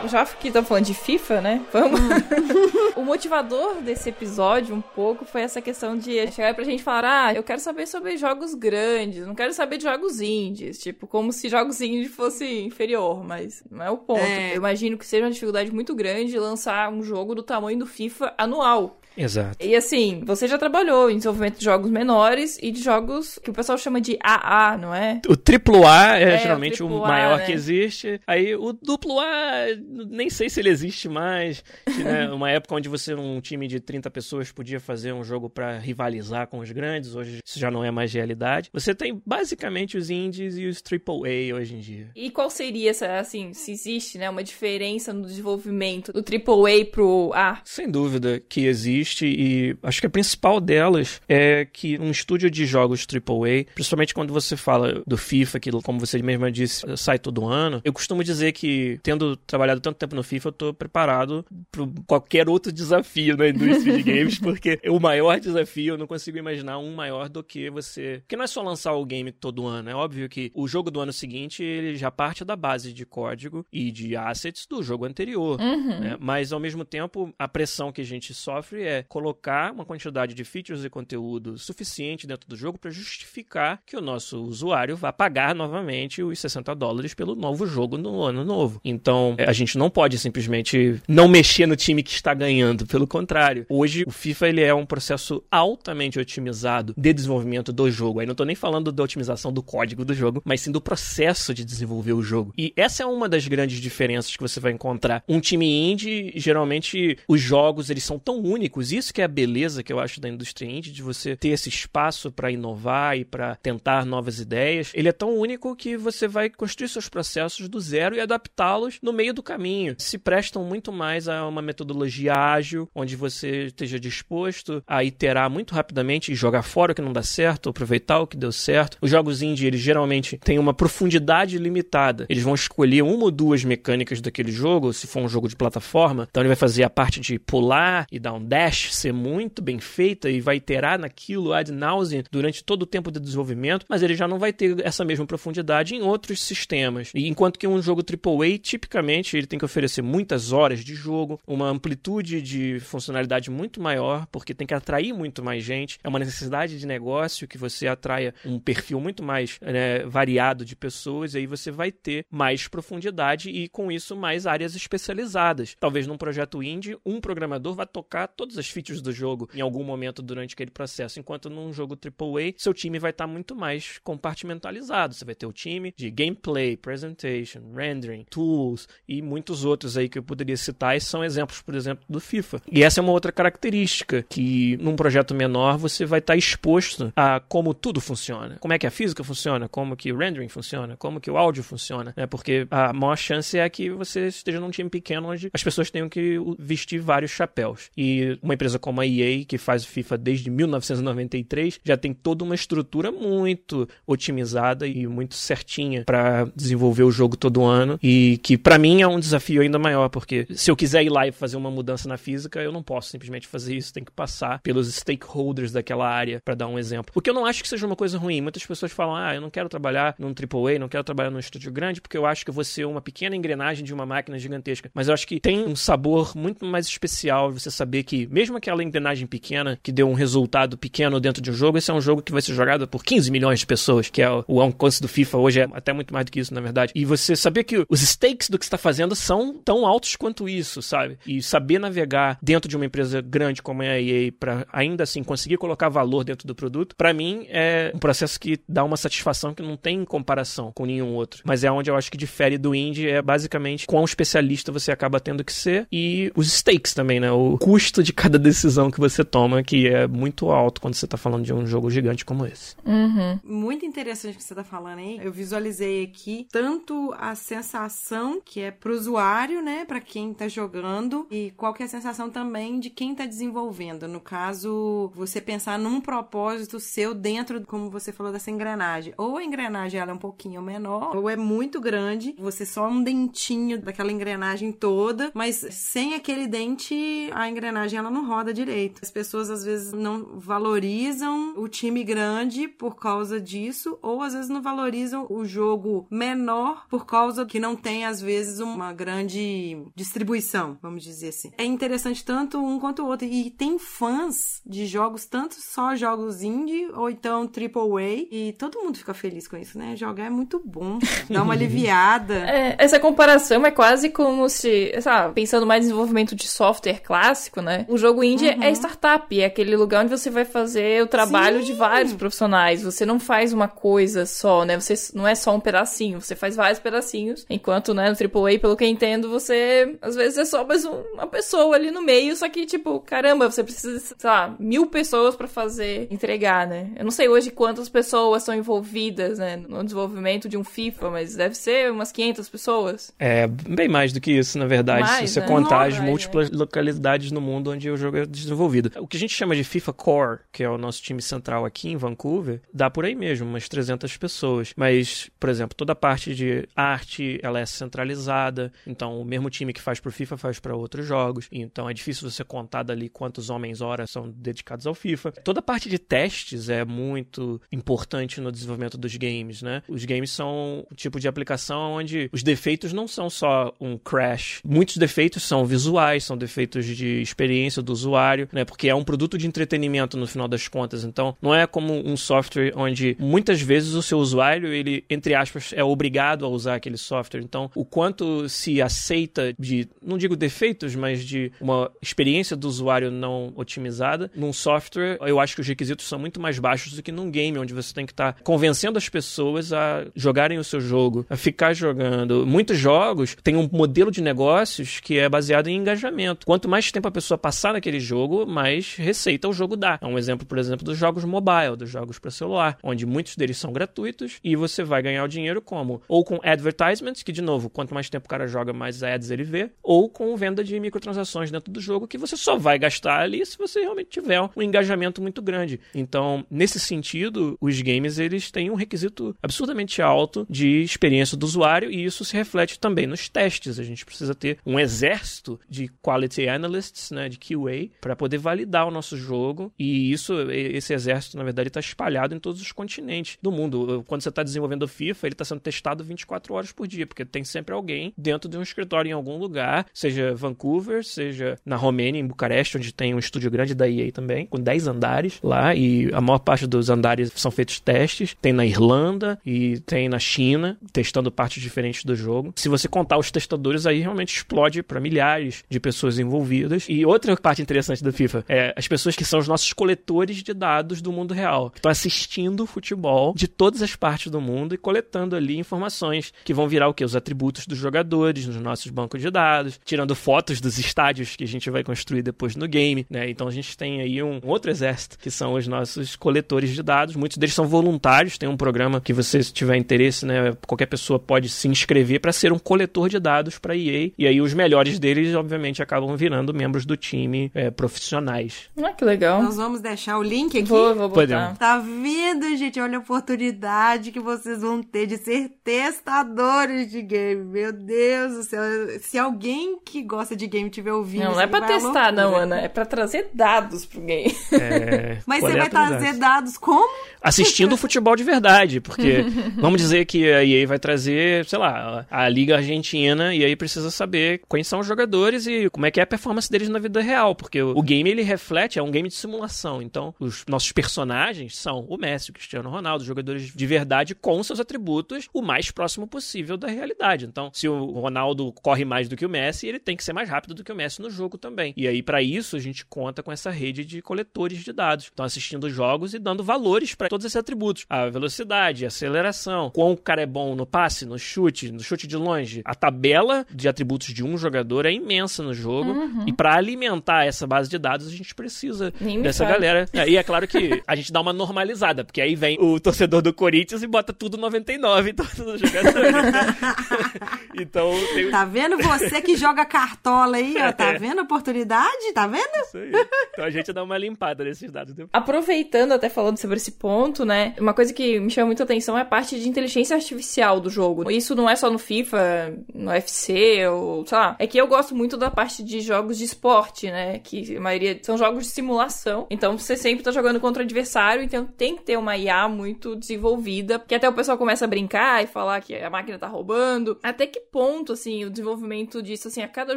Já que tá falando de FIFA, né? Vamos. o motivador desse episódio, um pouco, foi essa questão de chegar pra gente falar: ah, eu quero saber sobre jogos grandes, não quero saber de jogos indies. Tipo, como se jogos indies fosse inferior, mas não é o ponto. É. Eu imagino que seja uma dificuldade muito grande lançar um jogo do tamanho do FIFA anual. Exato. E assim, você já trabalhou em desenvolvimento de jogos menores e de jogos que o pessoal chama de AA, não é? O triplo A é, É, o geralmente o, triplo A, maior né? que existe. Aí o duplo A, nem sei se ele existe mais. né? Uma época onde você, um time de 30 pessoas, podia fazer um jogo pra rivalizar com os grandes. Hoje isso já não é mais realidade. Você tem basicamente os indies e os triple A hoje em dia. E qual seria essa, assim, se existe, né, uma diferença no desenvolvimento do AAA pro A? Sem dúvida que existe e acho que a principal delas é que um estúdio de jogos AAA, principalmente quando você fala do FIFA, que como você mesma disse, sai todo ano, eu costumo dizer que tendo trabalhado tanto tempo no FIFA, eu tô preparado para qualquer outro desafio na indústria de games, porque o maior desafio, eu não consigo imaginar um maior do que você... Porque não é só lançar o game todo ano, é óbvio que o jogo do ano seguinte, ele já parte da base de código e de assets do jogo anterior, né? Mas ao mesmo tempo, a pressão que a gente sofre é colocar uma quantidade de features e conteúdo suficiente dentro do jogo para justificar que o nosso usuário vá pagar novamente os 60 dólares pelo novo jogo no ano novo. Então, é, a gente não pode simplesmente não mexer no time que está ganhando, pelo contrário. Hoje, o FIFA ele é um processo altamente otimizado de desenvolvimento do jogo. Aí não tô nem falando da otimização do código do jogo, mas sim do processo de desenvolver o jogo. E essa é uma das grandes diferenças que você vai encontrar. Um time indie, geralmente os jogos eles são tão únicos, isso que é a beleza que eu acho da indústria indie, de você ter esse espaço para inovar e para tentar novas ideias. Ele é tão único que você vai construir seus processos do zero e adaptá-los no meio do caminho. Se prestam muito mais a uma metodologia ágil, onde você esteja disposto a iterar muito rapidamente e jogar fora o que não dá certo, aproveitar o que deu certo. Os jogos indie, eles geralmente têm uma profundidade limitada. Eles vão escolher uma ou duas mecânicas daquele jogo, se for um jogo de plataforma. Então ele vai fazer a parte de pular e dar um dash, ser muito bem feita e vai iterar naquilo ad nauseam durante todo o tempo de desenvolvimento, mas ele já não vai ter essa mesma profundidade em outros sistemas. E enquanto que um jogo AAA, tipicamente, ele tem que oferecer muitas horas de jogo, uma amplitude de funcionalidade muito maior, porque tem que atrair muito mais gente. É uma necessidade de negócio que você atraia um perfil muito mais né, variado de pessoas, e aí você vai ter mais profundidade e, com isso, mais áreas especializadas. Talvez num projeto indie, um programador vai tocar todas as features do jogo em algum momento durante aquele processo, enquanto num jogo AAA, seu time vai estar muito mais compartimentalizado. Você vai ter o time de gameplay, presentation, rendering, tools e muitos outros aí que eu poderia citar, e são exemplos, por exemplo, do FIFA. E essa é uma outra característica, que num projeto menor você vai estar exposto a como tudo funciona. Como é que a física funciona, como que o rendering funciona, como que o áudio funciona, né? Porque a maior chance é que você esteja num time pequeno onde as pessoas tenham que vestir vários chapéus. E uma empresa como a EA, que faz FIFA desde 1993, já tem toda uma estrutura muito otimizada e muito certinha para desenvolver o jogo todo ano e que para mim é um desafio ainda maior, porque se eu quiser ir lá e fazer uma mudança na física, eu não posso simplesmente fazer isso, tem que passar pelos stakeholders daquela área, para dar um exemplo. O que eu não acho que seja uma coisa ruim. Muitas pessoas falam: "Ah, eu não quero trabalhar num AAA, não quero trabalhar num estúdio grande, porque eu acho que eu vou ser uma pequena engrenagem de uma máquina gigantesca". Mas eu acho que tem um sabor muito mais especial você saber que mesmo aquela engrenagem pequena que deu um resultado pequeno dentro de um jogo, esse é um jogo que vai ser jogado por 15 milhões de pessoas, que é o alcance do FIFA hoje é até muito mais do que isso, na verdade. E você saber que os stakes do que está fazendo são tão altos quanto isso, sabe? E saber navegar dentro de uma empresa grande como a EA para ainda assim conseguir colocar valor dentro do produto, para mim é um processo que dá uma satisfação que não tem comparação com nenhum outro. Mas é onde eu acho que difere do indie é basicamente quão especialista você acaba tendo que ser e os stakes também, né? O custo de cada decisão que você toma, que é muito alto quando você tá falando de um jogo gigante como esse. Uhum. Muito interessante o que você tá falando aí. Eu visualizei aqui tanto a sensação que é pro usuário, né, para quem tá jogando, e qual que é a sensação também de quem tá desenvolvendo. No caso, você pensar num propósito seu dentro, como você falou, dessa engrenagem. Ou a engrenagem ela é um pouquinho menor, ou é muito grande, você só um dentinho daquela engrenagem toda, mas sem aquele dente, a engrenagem ela não roda direito. As pessoas às vezes não valorizam o time grande por causa disso, ou às vezes não valorizam o jogo menor por causa que não tem às vezes uma grande distribuição, vamos dizer assim. É interessante tanto um quanto o outro e tem fãs de jogos tanto só jogos indie ou então AAA e todo mundo fica feliz com isso, né? Jogar é muito bom, dá uma aliviada. É, essa comparação é quase como se, sabe, pensando mais em desenvolvimento de software clássico, né? O jogo indie é startup, é aquele lugar onde você vai fazer o trabalho de Sim. vários profissionais. Você não faz uma coisa só, né? Você não é só um pedacinho, você faz vários pedacinhos. Enquanto, né, no AAA, pelo que eu entendo, você às vezes é só mais um- uma pessoa ali no meio, só que, tipo, caramba, você precisa, sei lá, mil pessoas pra fazer, entregar, né? Eu não sei hoje quantas pessoas são envolvidas, né, no desenvolvimento de um FIFA, mas deve ser umas 500 pessoas. É bem mais do que isso, na verdade, Mais, se você né? contar as Nossa, múltiplas localidades no mundo onde o jogo é desenvolvido. O que a gente chama de FIFA Core, que é o nosso time central aqui em Vancouver, dá por aí mesmo, umas 300 pessoas. Mas, por exemplo, toda a parte de arte, ela é centralizada, então o mesmo time que faz pro FIFA faz para outros jogos, então é difícil você contar dali quantos homens-hora são dedicados ao FIFA. Toda a parte de testes é muito importante no desenvolvimento dos games, né? Os games são o tipo de aplicação onde os defeitos não são só um crash. Muitos defeitos são visuais, são defeitos de experiência do usuário, né? Porque é um produto de entretenimento no final das contas. Então, não é como um software onde muitas vezes o seu usuário, ele, entre aspas, é obrigado a usar aquele software. Então, o quanto se aceita de, não digo defeitos, mas de uma experiência do usuário não otimizada num software, eu acho que os requisitos são muito mais baixos do que num game, onde você tem que estar convencendo as pessoas a jogarem o seu jogo, a ficar jogando. Muitos jogos têm um modelo de negócios que é baseado em engajamento. Quanto mais tempo a pessoa passar naquele jogo, mais receita o jogo dá. É um exemplo, por exemplo, dos jogos mobile, dos jogos para celular, onde muitos deles são gratuitos e você vai ganhar o dinheiro como? Ou com advertisements, que de novo, quanto mais tempo o cara joga, mais ads ele vê, ou com venda de microtransações dentro do jogo, que você só vai gastar ali se você realmente tiver um engajamento muito grande. Então, nesse sentido, os games eles têm um requisito absurdamente alto de experiência do usuário e isso se reflete também nos testes. A gente precisa ter um exército de quality analysts, né, de QA, para poder validar o nosso jogo e isso, esse exército, na verdade, está espalhado em todos os continentes do mundo. Quando você está desenvolvendo o FIFA, ele está sendo testado 24 horas por dia, porque tem sempre alguém dentro de um escritório em algum lugar, seja Vancouver, seja na Romênia, em Bucareste, onde tem um estúdio grande da EA também, com 10 andares lá, e a maior parte dos andares são feitos testes. Tem na Irlanda e tem na China, testando partes diferentes do jogo. Se você contar os testadores, aí realmente explode para milhares de pessoas envolvidas. E outra parte interessante do FIFA é as pessoas que são os nossos coletores de dados do mundo real, que estão assistindo o futebol de todas as partes do mundo e coletando ali informações que vão virar o que? Os atributos dos jogadores nos nossos bancos de dados, tirando fotos dos estádios que a gente vai construir depois no game, né? Então a gente tem aí um outro exército que são os nossos coletores de dados. Muitos deles são voluntários, tem um programa que você se tiver interesse, né, qualquer pessoa pode se inscrever para ser um coletor de dados para EA. E aí os melhores deles, obviamente, acabam virando membros do time é, profissionais. Ah, que legal. Nós vamos deixar o link aqui. Vou, vou botar. Podemos. Tá vendo, gente? Olha a oportunidade que vocês vão ter de ser testadores de game. Meu Deus do céu. Se alguém que gosta de game tiver ouvindo. Não, isso não é pra vai testar, não. Ana. É pra trazer dados pro game. É, Mas você vai coletas de trazer dados. dados como? assistindo o futebol de verdade, porque vamos dizer que a EA vai trazer, sei lá, a Liga Argentina e aí precisa saber quais são os jogadores e como é que é a performance deles na vida real, porque o game ele reflete, é um game de simulação, então os nossos personagens são o Messi, o Cristiano Ronaldo, jogadores de verdade com seus atributos o mais próximo possível da realidade. Então, se o Ronaldo corre mais do que o Messi, ele tem que ser mais rápido do que o Messi no jogo também. E aí para isso a gente conta com essa rede de coletores de dados. Então, assistindo os jogos e dando valores para todos esses atributos. A velocidade, a aceleração, quão o cara é bom no passe, no chute, no chute de longe. A tabela de atributos de um jogador é imensa no jogo. E para alimentar essa base de dados, a gente precisa Nem dessa galera. É, E é claro que a gente dá uma normalizada, porque aí vem o torcedor do Corinthians e bota tudo 99 em todos os jogadores. né? então, tem Tá vendo você que joga cartola aí, ó? Tá É. vendo a oportunidade? Tá vendo? isso aí. Então a gente dá uma limpada nesses dados depois. Aproveitando, até falando sobre esse ponto, né? Uma coisa que me chama muita atenção é a parte de inteligência artificial do jogo. Isso não é só no FIFA, no UFC, ou sei lá. É que eu gosto muito da parte de jogos de esporte, né? Que a maioria são jogos de simulação. Então você sempre tá jogando contra o adversário, então tem que ter uma IA muito desenvolvida. Que até o pessoal começa a brincar e falar que a máquina tá roubando. Até que ponto, assim, o desenvolvimento disso, assim, a cada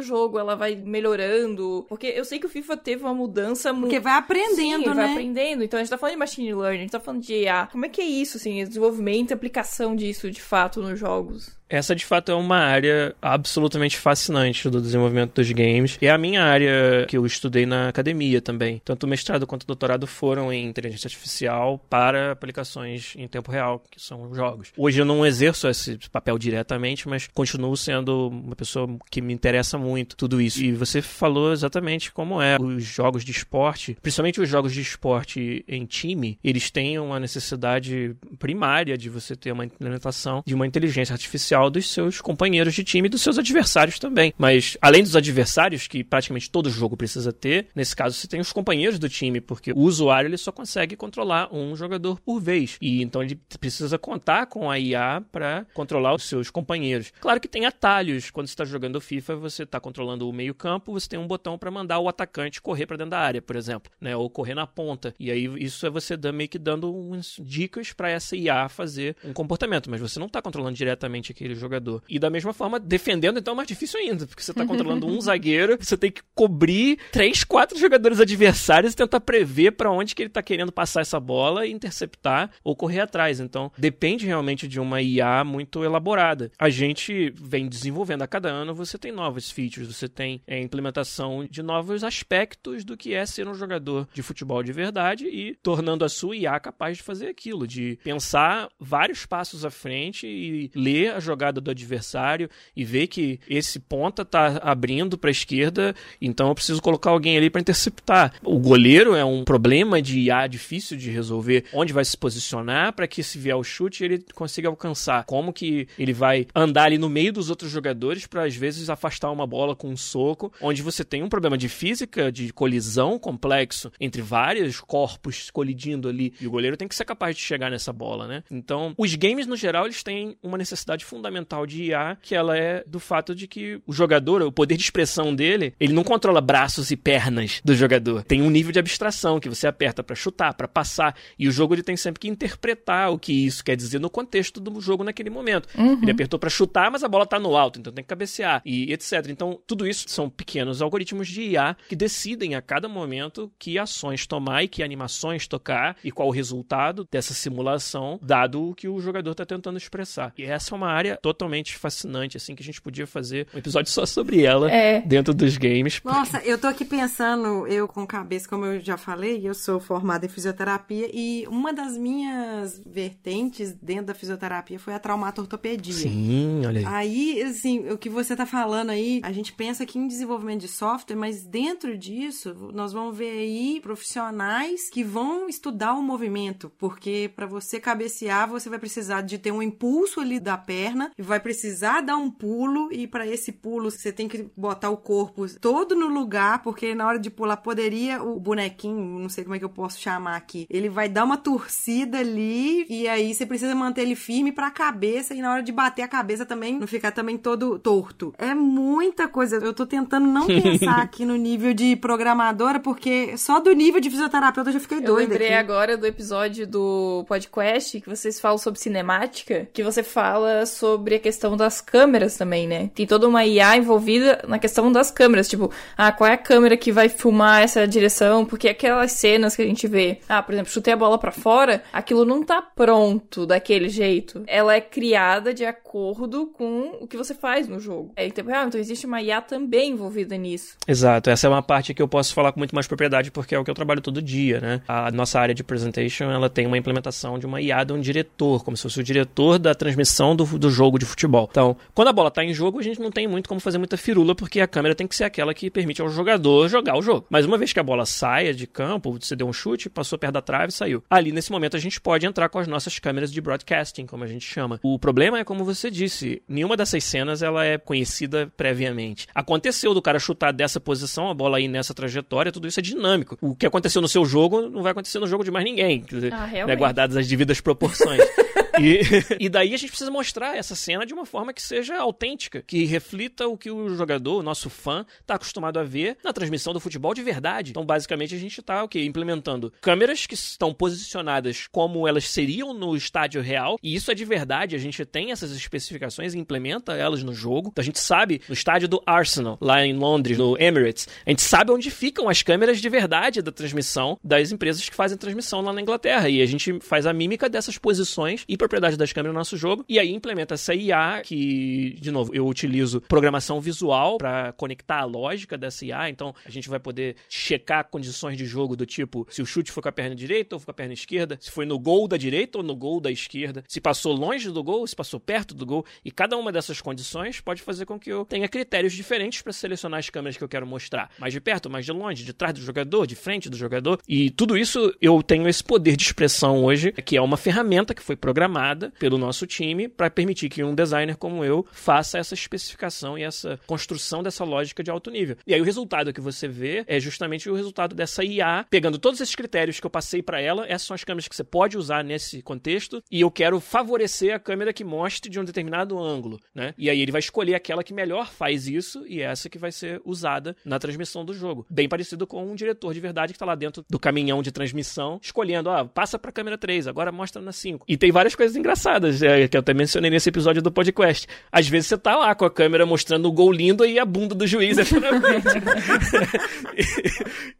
jogo ela vai melhorando. Porque eu sei que o FIFA teve uma mudança muito. Porque vai aprendendo, Sim, né? vai aprendendo. Então a gente tá falando de machine learning, a gente tá falando de IA. Como é que é isso, assim, desenvolvimento e aplicação disso de fato nos jogos? Essa de fato é uma área absolutamente fascinante do desenvolvimento dos games. E é a minha área que eu estudei na academia também. Tanto o mestrado quanto o doutorado foram em inteligência artificial para aplicações em tempo real, que são jogos. Hoje eu não exerço esse papel diretamente, mas continuo sendo uma pessoa que me interessa muito tudo isso. E você falou exatamente como é. Os jogos de esporte, principalmente os jogos de esporte em time, eles têm uma necessidade primária de você ter uma implementação de uma inteligência artificial dos seus companheiros de time e dos seus adversários também. Mas além dos adversários, que praticamente todo jogo precisa ter, nesse caso você tem os companheiros do time, porque o usuário ele só consegue controlar um jogador por vez. E então ele precisa contar com a IA para controlar os seus companheiros. Claro que tem atalhos. Quando você está jogando FIFA, você está controlando o meio-campo, você tem um botão para mandar o atacante correr para dentro da área, por exemplo, né? Ou correr na ponta. E aí isso é você meio que dando dicas para essa IA fazer um comportamento, mas você não está controlando diretamente aquele jogador. E da mesma forma, defendendo então é mais difícil ainda, porque você está controlando um zagueiro, você tem que cobrir três, quatro jogadores adversários e tentar prever para onde que ele está querendo passar essa bola e interceptar ou correr atrás. Então, depende realmente de uma IA muito elaborada. A gente vem desenvolvendo a cada ano, você tem novos features, você tem é, implementação de novos aspectos do que é ser um jogador de futebol de verdade e tornando a sua IA capaz de fazer aquilo, de pensar vários passos à frente e ler a jogada do adversário e ver que esse ponta tá abrindo para a esquerda, então eu preciso colocar alguém ali para interceptar. O goleiro é um problema de IA difícil de resolver, onde vai se posicionar para que se vier o chute ele consiga alcançar. Como que ele vai andar ali no meio dos outros jogadores para às vezes afastar uma bola com um soco, onde você tem um problema de física, de colisão complexo entre vários corpos colidindo ali, e o goleiro tem que ser capaz de chegar nessa bola, né? Então, os games no geral eles têm uma necessidade fundamental de IA, que ela é do fato de que o jogador, o poder de expressão dele, ele não controla braços e pernas do jogador. Tem um nível de abstração que você aperta para chutar, para passar, e o jogo ele tem sempre que interpretar o que isso quer dizer no contexto do jogo naquele momento. Ele apertou para chutar, mas a bola tá no alto, então tem que cabecear e etc. Então, tudo isso são pequenos algoritmos de IA que decidem a cada momento que ações tomar e que animações tocar e qual o resultado dessa simulação, dado o que o jogador está tentando expressar. E essa é uma área totalmente fascinante, assim, que a gente podia fazer um episódio só sobre ela É. dentro dos games. Nossa, eu tô aqui pensando, eu com cabeça, como eu já falei, eu sou formada em fisioterapia e uma das minhas vertentes dentro da fisioterapia foi a traumatortopedia. Sim, olha aí. Aí, assim, o que você tá falando aí, a gente pensa aqui em desenvolvimento de software, mas dentro disso, nós vamos ver aí profissionais que vão estudar o movimento, porque para você cabecear, você vai precisar de ter um impulso ali da perna perna e vai precisar dar um pulo e para esse pulo você tem que botar o corpo todo no lugar, porque na hora de pular poderia o bonequinho, não sei como é que eu posso chamar aqui, ele vai dar uma torcida ali e aí você precisa manter ele firme pra cabeça e na hora de bater a cabeça também não ficar também todo torto. É muita coisa. Eu tô tentando não pensar aqui no nível de programadora, porque só do nível de fisioterapeuta eu já fiquei Eu doida. lembrei aqui. agora do episódio do podcast que vocês falam sobre cinemática, que você fala sobre a questão das câmeras também, né? Tem toda uma IA envolvida na questão das câmeras, tipo, ah, qual é a câmera que vai filmar essa direção? Porque aquelas cenas que a gente vê, ah, por exemplo, chutei a bola pra fora, aquilo não tá pronto daquele jeito. Ela é criada de acordo com o que você faz no jogo. É, então, ah, então existe uma IA também envolvida nisso. Exato, essa é uma parte que eu posso falar com muito mais propriedade porque é o que eu trabalho todo dia, né? A nossa área de presentation, ela tem uma implementação de uma IA de um diretor, como se fosse o diretor da transmissão do, do jogo de futebol. Então, quando a bola tá em jogo, a gente não tem muito como fazer muita firula porque a câmera tem que ser aquela que permite ao jogador jogar o jogo. Mas uma vez que a bola saia de campo, você deu um chute, passou perto da trave e saiu. Ali, nesse momento, a gente pode entrar com as nossas câmeras de broadcasting, como a gente chama. O problema é, como você disse, nenhuma dessas cenas ela é conhecida previamente. Aconteceu do cara chutar dessa posição, a bola ir nessa trajetória, tudo isso é dinâmico. O que aconteceu no seu jogo não vai acontecer no jogo de mais ninguém. Quer dizer, Ah, né, guardadas as devidas proporções. E, e daí a gente precisa mostrar essa cena de uma forma que seja autêntica, que reflita o que o jogador, o nosso fã, está acostumado a ver na transmissão do futebol de verdade. Então, basicamente, a gente está o quê? Implementando câmeras que estão posicionadas como elas seriam no estádio real, e isso é de verdade. A gente tem essas especificações e implementa elas no jogo. Então, a gente sabe no estádio do Arsenal, lá em Londres, no Emirates, a gente sabe onde ficam as câmeras de verdade da transmissão das empresas que fazem transmissão lá na Inglaterra. E a gente faz a mímica dessas posições e propriedade das câmeras no nosso jogo. E aí implementa essa IA, que, de novo, eu utilizo programação visual para conectar a lógica dessa IA. Então a gente vai poder checar condições de jogo do tipo se o chute foi com a perna direita ou foi com a perna esquerda, se foi no gol da direita ou no gol da esquerda, se passou longe do gol, se passou perto do gol. E cada uma dessas condições pode fazer com que eu tenha critérios diferentes para selecionar as câmeras que eu quero mostrar. Mais de perto, mais de longe, de trás do jogador, de frente do jogador. E tudo isso eu tenho esse poder de expressão hoje, que é uma ferramenta que foi programada pelo nosso time para permitir que um designer como eu faça essa especificação e essa construção dessa lógica de alto nível. E aí o resultado que você vê é justamente o resultado dessa IA, pegando todos esses critérios que eu passei para ela, essas são as câmeras que você pode usar nesse contexto, e eu quero favorecer a câmera que mostre de um determinado ângulo, né? E aí ele vai escolher aquela que melhor faz isso e essa que vai ser usada na transmissão do jogo. Bem parecido com um diretor de verdade que tá lá dentro do caminhão de transmissão, escolhendo, ah, passa pra câmera 3, agora mostra na 5. E tem várias coisas engraçadas, é, que eu até mencionei nesse episódio do podcast. Às vezes você tá lá com a câmera mostrando o gol lindo e a bunda do juiz é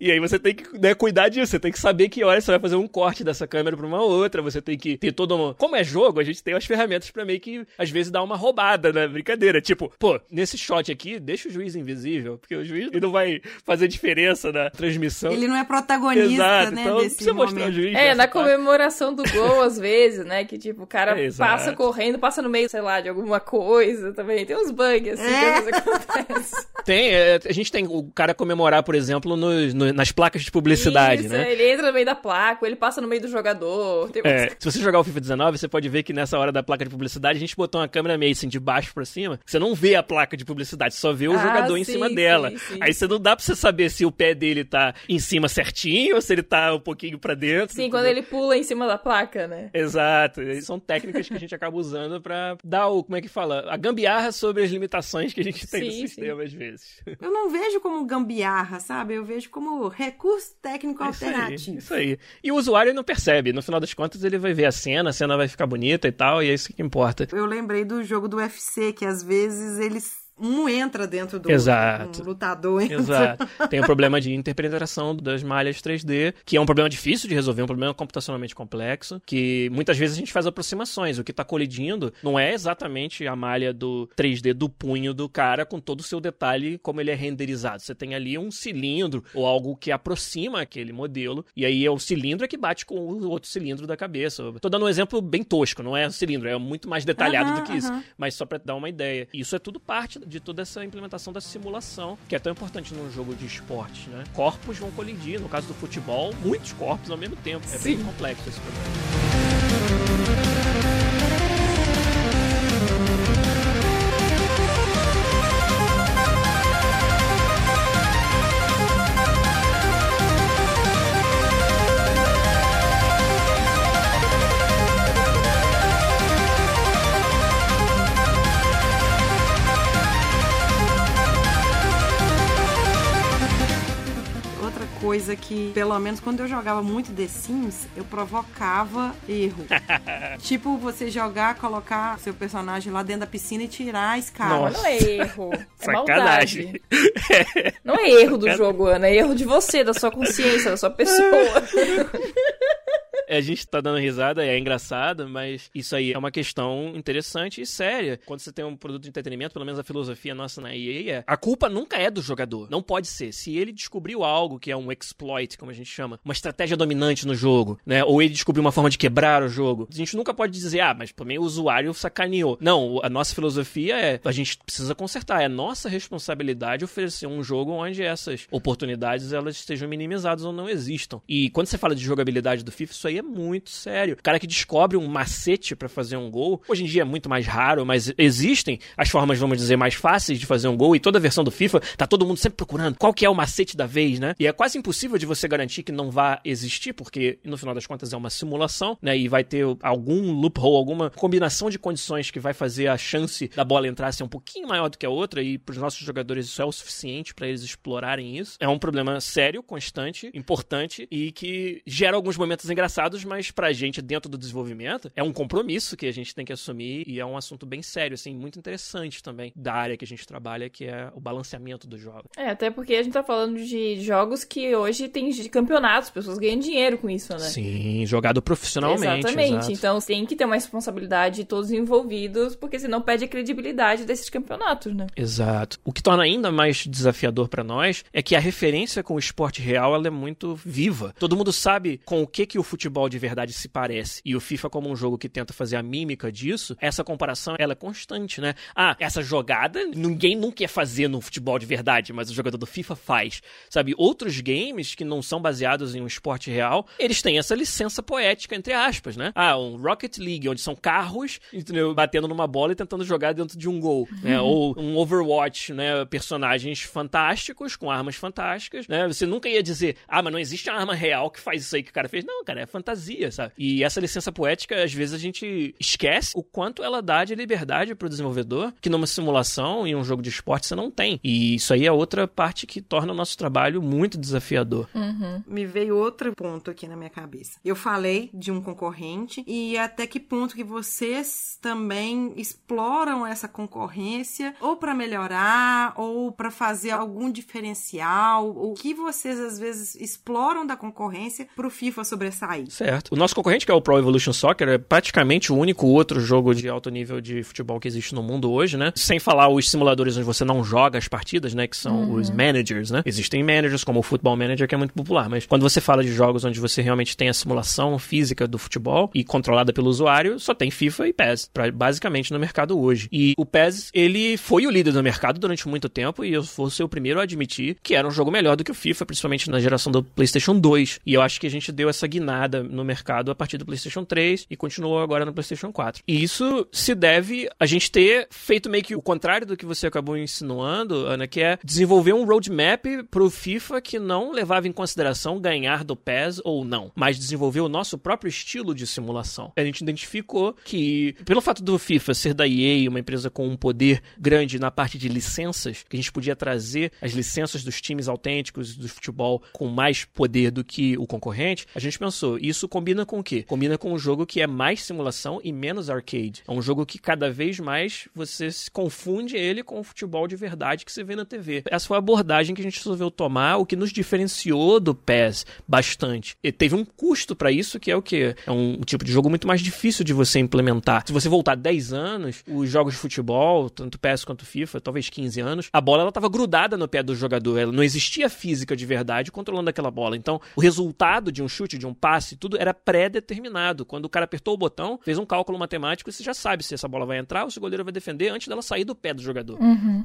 e, e aí você tem que né, cuidar disso, você tem que saber que hora você vai fazer um corte dessa câmera pra uma outra, você tem que ter todo uma... Como é jogo, a gente tem as ferramentas pra meio que, às vezes, dar uma roubada na brincadeira. Tipo, pô, nesse shot aqui, deixa o juiz invisível, porque o juiz não vai fazer diferença na transmissão. Ele não é protagonista, Exato, né, então desse precisa mostrar o momento. juiz. É, na parte. comemoração do gol, às vezes, né? Que tipo, o cara É, exato. passa correndo, passa no meio, sei lá, de alguma coisa também. Tem uns bugs assim É. que às vezes acontece. Tem, é, a gente tem o cara comemorar, por exemplo, nos- no- nas placas de publicidade, Isso, né? Ele entra no meio da placa, ele passa no meio do jogador. Tem É, se você jogar o FIFA 19, você pode ver que nessa hora da placa de publicidade a gente botou uma câmera meio assim de baixo pra cima. Você não vê a placa de publicidade, só vê o Ah, jogador em sim, cima sim, dela. sim. Aí você não dá pra você saber se o pé dele tá em cima certinho ou se ele tá um pouquinho pra dentro. Sim, quando ele pula em cima da placa, né? Exato, são técnicas que a gente acaba usando pra dar o, como é que fala? A gambiarra sobre as limitações que a gente tem no Sim, sistema às vezes. Eu não vejo como gambiarra, sabe? Eu vejo como recurso técnico Isso aí, alternativo. isso aí. E o usuário não percebe. No final das contas, ele vai ver a cena, a cena vai ficar bonita e tal, e é isso que importa. Eu lembrei do jogo do UFC, que às vezes eles. Um entra dentro do. Exato. Um lutador entra. Exato. Tem o problema de interpretação das malhas 3D, que é um problema difícil de resolver, um problema computacionalmente complexo, que muitas vezes a gente faz aproximações. O que está colidindo não é exatamente a malha do 3D do punho do cara com todo o seu detalhe como ele é renderizado. Você tem ali um cilindro ou algo que aproxima aquele modelo, e aí é o cilindro é que bate com o outro cilindro da cabeça. Tô dando um exemplo bem tosco, não é o cilindro, é muito mais detalhado do que isso, mas só para dar uma ideia. Isso é tudo parte de toda essa implementação da simulação, que é tão importante num jogo de esporte, né? Corpos vão colidir, no caso do futebol, muitos corpos ao mesmo tempo. É bem Sim. complexo esse problema. Coisa que, pelo menos quando eu jogava muito The Sims, eu provocava erro. tipo, você jogar, colocar seu personagem lá dentro da piscina e tirar a escada. Mas não é erro. É Sacanagem. maldade. Não é erro do jogo, Ana. É erro de você, da sua consciência, da sua pessoa. É, A gente tá dando risada, é engraçado, mas isso aí é uma questão interessante e séria. Quando você tem um produto de entretenimento, pelo menos a filosofia nossa na EA é, a culpa nunca é do jogador. Não pode ser. Se ele descobriu algo que é um exploit, como a gente chama, uma estratégia dominante no jogo, né? Ou ele descobriu uma forma de quebrar o jogo, a gente nunca pode dizer, ah, mas também o usuário sacaneou. Não, a nossa filosofia é, a gente precisa consertar. É nossa responsabilidade oferecer um jogo onde essas oportunidades elas estejam minimizadas ou não existam. E quando você fala de jogabilidade do FIFA, isso aí é muito sério. O cara que descobre um macete pra fazer um gol, hoje em dia é muito mais raro, mas existem as formas, vamos dizer, mais fáceis de fazer um gol e toda versão do FIFA tá todo mundo sempre procurando qual que é o macete da vez, né? E é quase impossível de você garantir que não vá existir, porque no final das contas é uma simulação, né? E vai ter algum loophole, alguma combinação de condições que vai fazer a chance da bola entrar ser um pouquinho maior do que a outra e pros nossos jogadores isso é o suficiente pra eles explorarem isso. É um problema sério, constante, importante e que gera alguns momentos engraçados, mas pra gente dentro do desenvolvimento é um compromisso que a gente tem que assumir e é um assunto bem sério, assim, muito interessante também da área que a gente trabalha, que é o balanceamento do jogo. É, até porque a gente tá falando de jogos que hoje tem campeonatos, as pessoas ganham dinheiro com isso, né? Sim, jogado profissionalmente. Exatamente. exato. Então tem que ter uma responsabilidade de todos os envolvidos, porque senão perde a credibilidade desses campeonatos, né? Exato. O que torna ainda mais desafiador pra nós é que a referência com o esporte real ela é muito viva. Todo mundo sabe com o que, que o futebol de verdade se parece. E o FIFA, como um jogo que tenta fazer a mímica disso, essa comparação ela é constante, né? Ah, essa jogada ninguém nunca ia fazer no futebol de verdade, mas o jogador do FIFA faz. Sabe? Outros games que não são baseados em um esporte real, eles têm essa licença poética, entre aspas, né? Ah, um Rocket League, onde são carros entendeu? batendo numa bola e tentando jogar dentro de um gol. Né? Ou um Overwatch, né? Personagens fantásticos, com armas fantásticas, né? Você nunca ia dizer, ah, mas não existe uma arma real que faz isso aí que o cara fez. Não, cara, é fantasia, sabe? E essa licença poética, às vezes a gente esquece o quanto ela dá de liberdade pro desenvolvedor, que numa simulação e um jogo de esporte você não tem. E isso aí é outra parte que torna o nosso trabalho muito desafiador. Me veio outro ponto aqui na minha cabeça. Eu falei de um concorrente e até que ponto que vocês também exploram essa concorrência ou para melhorar ou para fazer algum diferencial, o que vocês às vezes exploram da concorrência pro FIFA sobressair. Certo. O nosso concorrente, que é o Pro Evolution Soccer, é praticamente o único outro jogo de alto nível de futebol que existe no mundo hoje, né? Sem falar os simuladores onde você não joga as partidas, né? Que são os managers, né? Existem managers, como o Football Manager, que é muito popular, mas quando você fala de jogos onde você realmente tem a simulação física do futebol e controlada pelo usuário, só tem FIFA e PES, pra- basicamente no mercado hoje. E o PES, ele foi o líder do mercado durante muito tempo e eu vou ser o primeiro a admitir que era um jogo melhor do que o FIFA, principalmente na geração do PlayStation 2. E eu acho que a gente deu essa guinada no mercado a partir do PlayStation 3 e continuou agora no PlayStation 4. E isso se deve a gente ter feito meio que o contrário do que você acabou insinuando, Ana, que é desenvolver um roadmap pro FIFA que não levava em consideração ganhar do PES ou não, mas desenvolver o nosso próprio estilo de simulação. A gente identificou que, pelo fato do FIFA ser da EA, uma empresa com um poder grande na parte de licenças, que a gente podia trazer as licenças dos times autênticos do futebol com mais poder do que o concorrente, a gente pensou, isso combina com o quê? Combina com um jogo que é mais simulação e menos arcade. É um jogo que cada vez mais você se confunde ele com o futebol de verdade que você vê na TV. Essa foi a abordagem que a gente resolveu tomar, o que nos diferenciou do PES bastante. E teve um custo pra isso, que é o quê? É um tipo de jogo muito mais difícil de você implementar. Se você voltar 10 anos, os jogos de futebol, tanto PES quanto FIFA, talvez 15 anos, a bola ela tava grudada no pé do jogador, ela não existia física de verdade controlando aquela bola. Então, o resultado de um chute, de um passe, tudo era pré-determinado. Quando o cara apertou o botão, fez um cálculo matemático, você já sabe se essa bola vai entrar ou se o goleiro vai defender antes dela sair do pé do jogador.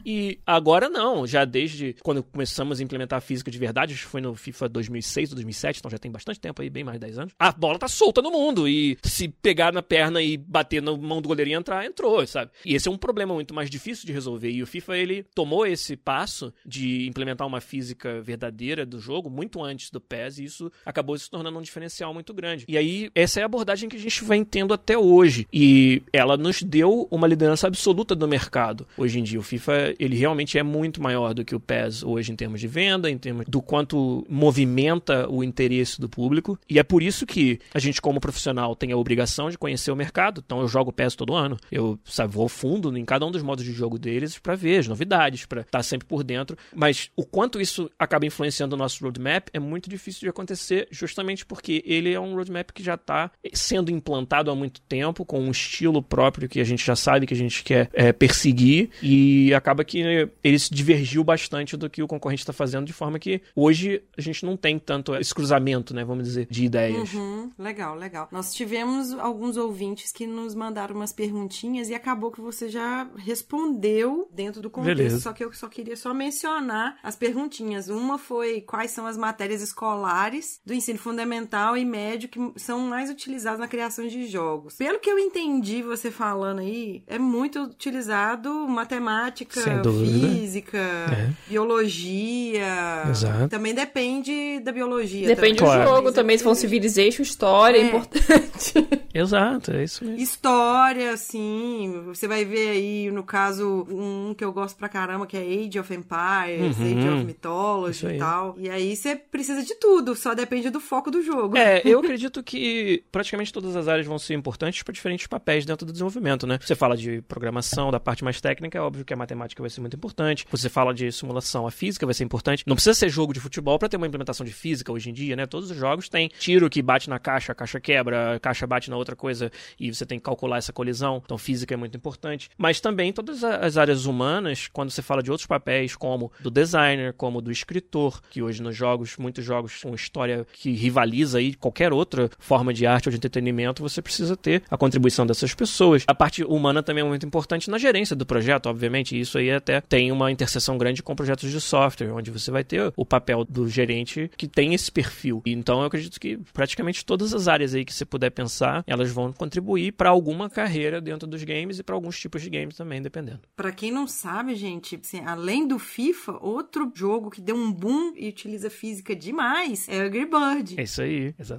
E agora não, já desde quando começamos a implementar a física de verdade, acho que foi no FIFA 2006 ou 2007, então já tem bastante tempo aí, bem mais de 10 anos. A bola tá solta no mundo e se pegar na perna e bater na mão do goleiro e entrar, entrou, sabe? E esse é um problema muito mais difícil de resolver. E o FIFA ele tomou esse passo de implementar uma física verdadeira do jogo muito antes do PES e isso acabou se tornando um diferencial muito grande. E aí, essa é a abordagem que a gente vem tendo até hoje. E ela nos deu uma liderança absoluta do mercado. Hoje em dia, o FIFA, ele realmente é muito maior do que o PES hoje em termos de venda, em termos do quanto movimenta o interesse do público. E é por isso que a gente, como profissional, tem a obrigação de conhecer o mercado. Então, eu jogo PES todo ano. Eu sabe, vou fundo em cada um dos modos de jogo deles para ver as novidades, para estar sempre por dentro. Mas o quanto isso acaba influenciando o nosso roadmap é muito difícil de acontecer, justamente porque ele é um roadmap que já está sendo implantado há muito tempo, com um estilo próprio que a gente já sabe que a gente quer é, perseguir, e acaba que ele se divergiu bastante do que o concorrente está fazendo, de forma que hoje a gente não tem tanto esse cruzamento, né, vamos dizer, de ideias. Uhum, legal, legal. Nós tivemos alguns ouvintes que nos mandaram umas perguntinhas e acabou que você já respondeu dentro do contexto, Beleza. só que eu só queria só mencionar as perguntinhas. Uma foi quais são as matérias escolares do ensino fundamental e médio que são mais utilizadas na criação de jogos. Pelo que eu entendi você falando aí, é muito utilizado matemática, física, É. biologia. Exato. Também depende da biologia. Depende também. do Claro. jogo também, se for um Civilization, história é É. importante. Exato, é isso mesmo. História, assim, você vai ver aí, no caso, um que eu gosto pra caramba, que é Age of Empires, Uhum. Age of Mythology e tal. E aí você precisa de tudo, só depende do foco do jogo. É, eu acredito que praticamente todas as áreas vão ser importantes para diferentes papéis dentro do desenvolvimento, né? Você fala de programação, da parte mais técnica, é óbvio que a matemática vai ser muito importante. Você fala de simulação, a física vai ser importante. Não precisa ser jogo de futebol para ter uma implementação de física hoje em dia, né? Todos os jogos têm tiro que bate na caixa, a caixa quebra, a caixa bate na outra coisa e você tem que calcular essa colisão. Então, física é muito importante. Mas também todas as áreas humanas, quando você fala de outros papéis, como do designer, como do escritor, que hoje nos jogos, muitos jogos com história que rivaliza aí qualquer outra forma de arte ou de entretenimento, você precisa ter a contribuição dessas pessoas. A parte humana também é muito importante na gerência do projeto, obviamente, e isso aí até tem uma interseção grande com projetos de software, onde você vai ter o papel do gerente que tem esse perfil. E Então eu acredito que praticamente todas as áreas aí que você puder pensar, elas vão contribuir para alguma carreira dentro dos games e para alguns tipos de games também, dependendo. Pra quem não sabe, gente, assim, além do FIFA, outro jogo que deu um boom e utiliza física demais é o Angry Bird. É isso aí, exatamente.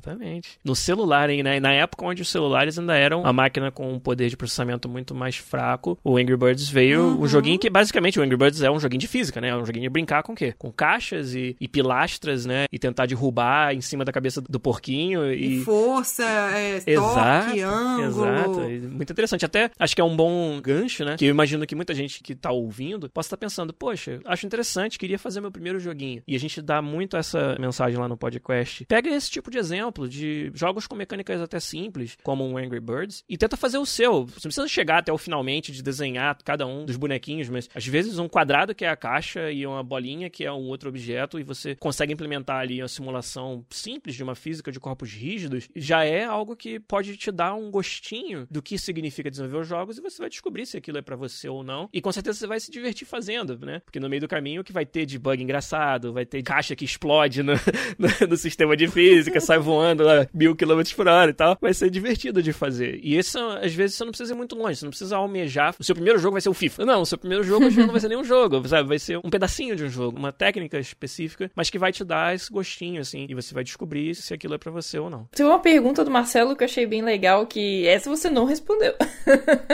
No celular, hein, né? Na época onde os celulares ainda eram uma máquina com um poder de processamento muito mais fraco, o Angry Birds veio Uhum. um joguinho que basicamente o Angry Birds é um joguinho de física, né? É um joguinho de brincar com o quê? Com caixas e, e pilastras, né? E tentar derrubar em cima da cabeça do porquinho E e. força, é, Exato, toque, ângulo. exato. Muito interessante. Até acho que é um bom gancho, né? Que eu imagino que muita gente que tá ouvindo possa estar pensando, poxa, acho interessante, queria fazer meu primeiro joguinho. E a gente dá muito essa mensagem lá no podcast. Pega esse tipo de exemplo de jogos com mecânicas até simples, como um Angry Birds, e tenta fazer o seu. Você não precisa chegar até o finalmente de desenhar cada um dos bonequinhos, mas às vezes um quadrado que é a caixa e uma bolinha que é um outro objeto, e você consegue implementar ali uma simulação simples de uma física de corpos rígidos, já é algo que pode te dar um gostinho do que significa desenvolver os jogos e você vai descobrir se aquilo é pra você ou não. E com certeza você vai se divertir fazendo, né? Porque no meio do caminho o que vai ter de bug engraçado, vai ter caixa que explode no, no, no sistema de física, sai voando lá mil quilômetros por hora e tal. Vai ser divertido de fazer. E isso, às vezes, você não precisa ir muito longe, você não precisa almejar. O seu primeiro jogo vai ser o FIFA. Não, o seu primeiro jogo às vezes, não vai ser nenhum jogo, sabe? Vai ser um pedacinho de um jogo, uma técnica específica, mas que vai te dar esse gostinho, assim, e você vai descobrir se aquilo é pra você ou não. Tem uma pergunta do Marcelo que eu achei bem legal, que essa você não respondeu.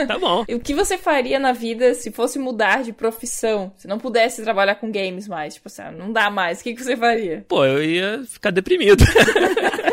Tá bom. o que você faria na vida se fosse mudar de profissão? Se não pudesse trabalhar com games mais? Tipo assim, ah, não dá mais. O que, que você faria? Pô, eu ia ficar deprimido.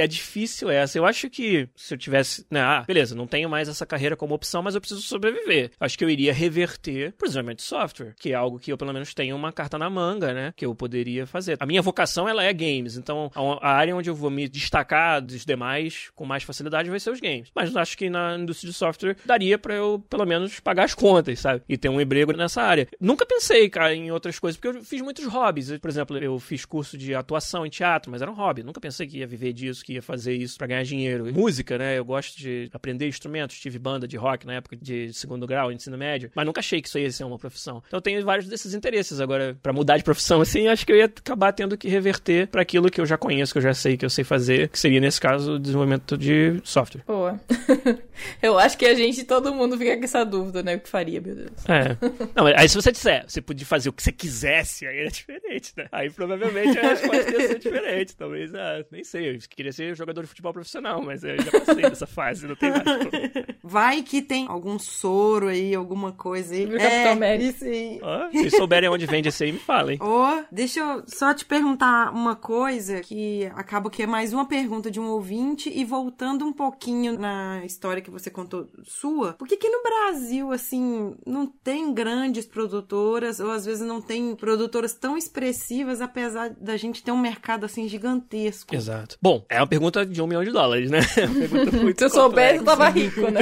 É difícil essa. Eu acho que se eu tivesse. Né, ah, beleza, não tenho mais essa carreira como opção, mas eu preciso sobreviver. Acho que eu iria reverter pro desenvolvimento de software, que é algo que eu pelo menos tenho uma carta na manga, né? Que eu poderia fazer. A minha vocação ela é games, então a área onde eu vou me destacar dos demais com mais facilidade vai ser os games. Mas acho que na indústria de software daria pra eu pelo menos pagar as contas, sabe? E ter um emprego nessa área. Nunca pensei, cara, em outras coisas, porque eu fiz muitos hobbies. Por exemplo, eu fiz curso de atuação em teatro, mas era um hobby. Nunca pensei que ia viver disso, ia fazer isso pra ganhar dinheiro. Música, né? Eu gosto de aprender instrumentos. Tive banda de rock na época de segundo grau, ensino médio, mas nunca achei que isso ia ser uma profissão. Então eu tenho vários desses interesses. Agora, pra mudar de profissão, assim, acho que eu ia acabar tendo que reverter pra aquilo que eu já conheço, que eu já sei que eu sei fazer, que seria, nesse caso, o desenvolvimento de software. Boa. eu acho que a gente, todo mundo fica com essa dúvida, né? O que faria, meu Deus. É. Não, mas aí se você disser, você podia fazer o que você quisesse, aí é diferente, né? Aí provavelmente a resposta ia ser diferente. Talvez, ah, nem sei, eu queria ser ser jogador de futebol profissional, mas eu já passei dessa fase, não tem como. Vai que tem algum soro aí, alguma coisa aí. Capitão América. isso aí. Ó, se souberem onde vende esse aí, me falem. Ô, deixa eu só te perguntar uma coisa que acaba que é mais uma pergunta de um ouvinte e voltando um pouquinho na história que você contou sua, por que que no Brasil, assim, não tem grandes produtoras ou às vezes não tem produtoras tão expressivas apesar da gente ter um mercado, assim, gigantesco? Exato. Bom, é uma pergunta de um milhão de dólares, né? É Se eu soubesse, eu tava rico, né?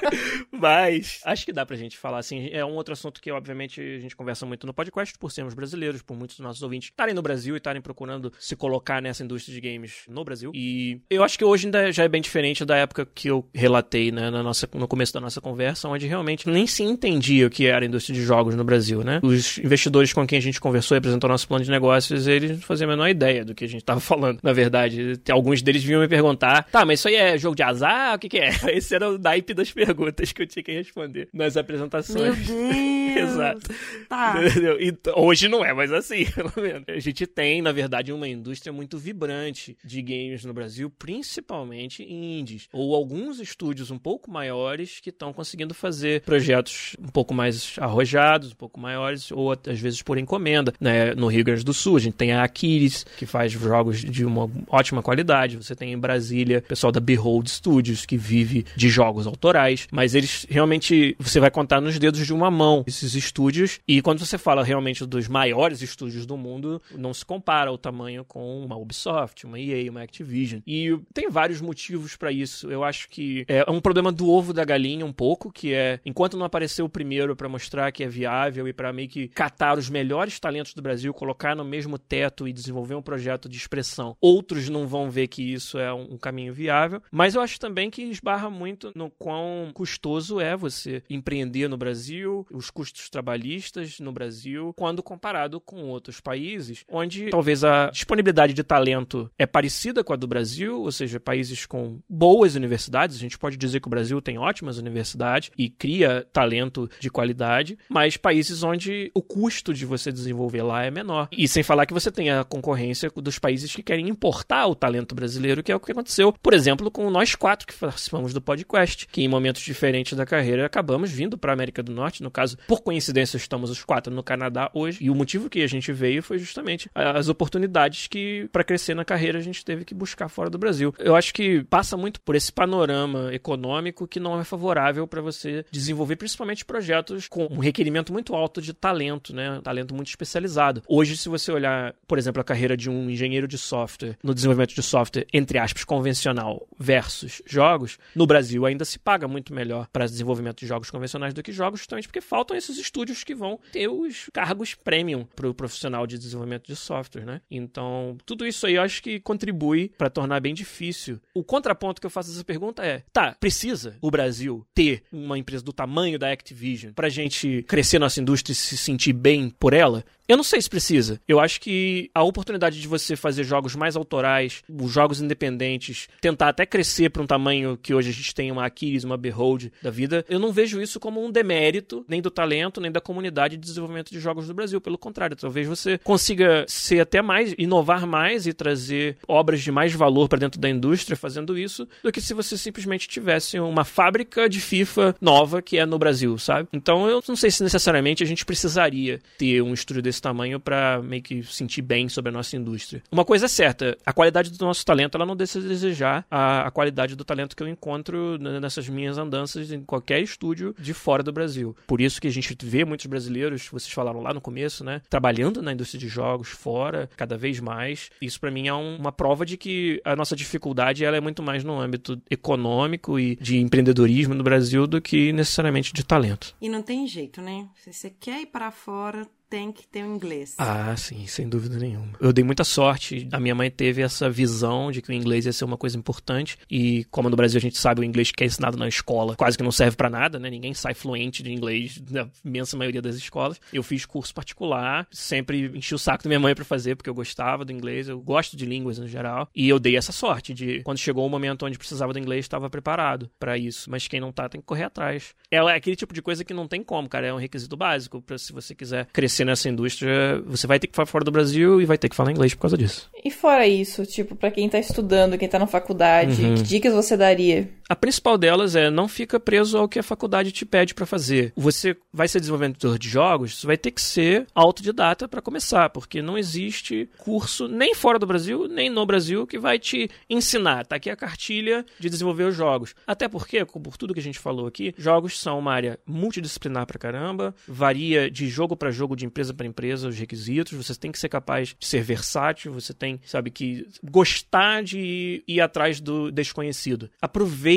Mas acho que dá pra gente falar assim. É um outro assunto que, obviamente, a gente conversa muito no podcast por sermos brasileiros, por muitos dos nossos ouvintes estarem no Brasil e estarem procurando se colocar nessa indústria de games no Brasil. E eu acho que hoje ainda já é bem diferente da época que eu relatei, né, na nossa, no começo da nossa conversa, onde realmente nem se entendia o que era a indústria de jogos no Brasil, né? Os investidores com quem a gente conversou e apresentou nosso plano de negócios, eles não faziam a menor ideia do que a gente tava falando. Na verdade, alguns deles vinham me perguntar: tá, mas isso aí é jogo de azar? O que, que é? Esse era o naipe das perguntas que eu tinha que responder nas apresentações. Meu Deus! Exato. Tá. Então, hoje não é mais assim, pelo menos. A gente tem, na verdade, uma indústria muito vibrante de games no Brasil, principalmente indies. Ou alguns estúdios um pouco maiores que estão conseguindo fazer projetos um pouco mais arrojados, um pouco maiores, ou às vezes por encomenda. Né? No Rio Grande do Sul, a gente tem a Aquiles, que faz jogos de uma ótima qualidade. Você tem em Brasília o pessoal da Behold Studios, que vive de jogos autorais. Mas eles realmente, você vai contar nos dedos de uma mão esses estúdios. E quando você fala realmente dos maiores estúdios do mundo, não se compara o tamanho com uma Ubisoft, uma EA, uma Activision. E tem vários motivos pra isso. Eu acho que é um problema do ovo da galinha um pouco, que é enquanto não apareceu o primeiro pra mostrar que é viável e pra meio que catar os melhores talentos do Brasil, colocar no mesmo teto e desenvolver um projeto de expressão, outros não vão ver que isso é um, caminho viável. Mas eu acho também que esbarra muito no quão custoso é você empreender no Brasil, os custos trabalhistas no Brasil, quando comparado com outros países, onde talvez a disponibilidade de talento é parecida com a do Brasil, ou seja, países com boas universidades. A gente pode dizer que o Brasil tem ótimas universidades e cria talento de qualidade, mas países onde o custo de você desenvolver lá é menor. E sem falar que você tem a concorrência dos países que querem importar o talento brasileiro, que é o que aconteceu, por exemplo, com nós quatro que participamos do podcast, que em momentos diferentes da carreira acabamos vindo para a América do Norte. No caso, por coincidência, estamos os quatro no Canadá hoje. E o motivo que a gente veio foi justamente as oportunidades que, para crescer na carreira, a gente teve que buscar fora do Brasil. Eu acho que passa muito por esse panorama econômico que não é favorável para você desenvolver, principalmente projetos com um requerimento muito alto de talento, né? Talento muito especializado. Hoje, se você olhar, por exemplo, a carreira de um engenheiro de software no desenvolvimento de software, entre aspas, convencional versus jogos, no Brasil ainda se paga muito melhor para desenvolvimento de jogos convencionais do que jogos, justamente porque faltam esses estúdios que vão ter os cargos premium para o profissional de desenvolvimento de software, né? Então, tudo isso aí eu acho que contribui para tornar bem difícil. O contraponto que eu faço essa pergunta é: tá, precisa o Brasil ter uma empresa do tamanho da Activision pra gente crescer nossa indústria e se sentir bem por ela? Eu não sei se precisa. Eu acho que a oportunidade de você fazer jogos mais autorais, os jogos independentes, tentar até crescer para um tamanho que hoje a gente tem uma Aquiles, uma Behold da vida, eu não vejo isso como um demérito nem do talento, nem da comunidade de desenvolvimento de jogos do Brasil. Pelo contrário, talvez você consiga ser até mais, inovar mais e trazer obras de mais valor para dentro da indústria fazendo isso, do que se você simplesmente tivesse uma fábrica de FIFA nova que é no Brasil, sabe? Então eu não sei se necessariamente a gente precisaria ter um estúdio desse tamanho para meio que sentir bem sobre a nossa indústria. Uma coisa é certa, a qualidade do nosso talento ela não deixa de desejar a, a qualidade do talento que eu encontro nessas minhas andanças em qualquer estúdio de fora do Brasil. Por isso que a gente vê muitos brasileiros, vocês falaram lá no começo, né, trabalhando na indústria de jogos fora, cada vez mais. Isso para mim é um- uma prova de que a nossa dificuldade ela é muito mais no âmbito econômico e de empreendedorismo no Brasil do que necessariamente de talento. E não tem jeito, né? Se você quer ir para fora, tem que ter o inglês. Ah, sim, sem dúvida nenhuma. Eu dei muita sorte. A minha mãe teve essa visão de que o inglês ia ser uma coisa importante. E como no Brasil a gente sabe, o inglês que é ensinado na escola quase que não serve pra nada, né? Ninguém sai fluente de inglês na imensa maioria das escolas. Eu fiz curso particular, sempre enchi o saco da minha mãe pra fazer, porque eu gostava do inglês, eu gosto de línguas no geral. E eu dei essa sorte de quando chegou o momento onde precisava do inglês, estava preparado pra isso. Mas quem não tá tem que correr atrás. É aquele tipo de coisa que não tem como, cara. É um requisito básico para se você quiser crescer crescer nessa indústria, você vai ter que falar fora do Brasil e vai ter que falar inglês por causa disso. E fora isso, tipo, pra quem tá estudando, quem tá na faculdade, Uhum. que dicas você daria? A principal delas é não fica preso ao que a faculdade te pede pra fazer. Você vai ser desenvolvedor de jogos, você vai ter que ser autodidata pra começar, porque não existe curso nem fora do Brasil, nem no Brasil que vai te ensinar. Tá aqui a cartilha de desenvolver os jogos. Até porque, por tudo que a gente falou aqui, jogos são uma área multidisciplinar pra caramba, varia de jogo pra jogo, de empresa pra empresa os requisitos, você tem que ser capaz de ser versátil, você tem, sabe, que gostar de ir atrás do desconhecido.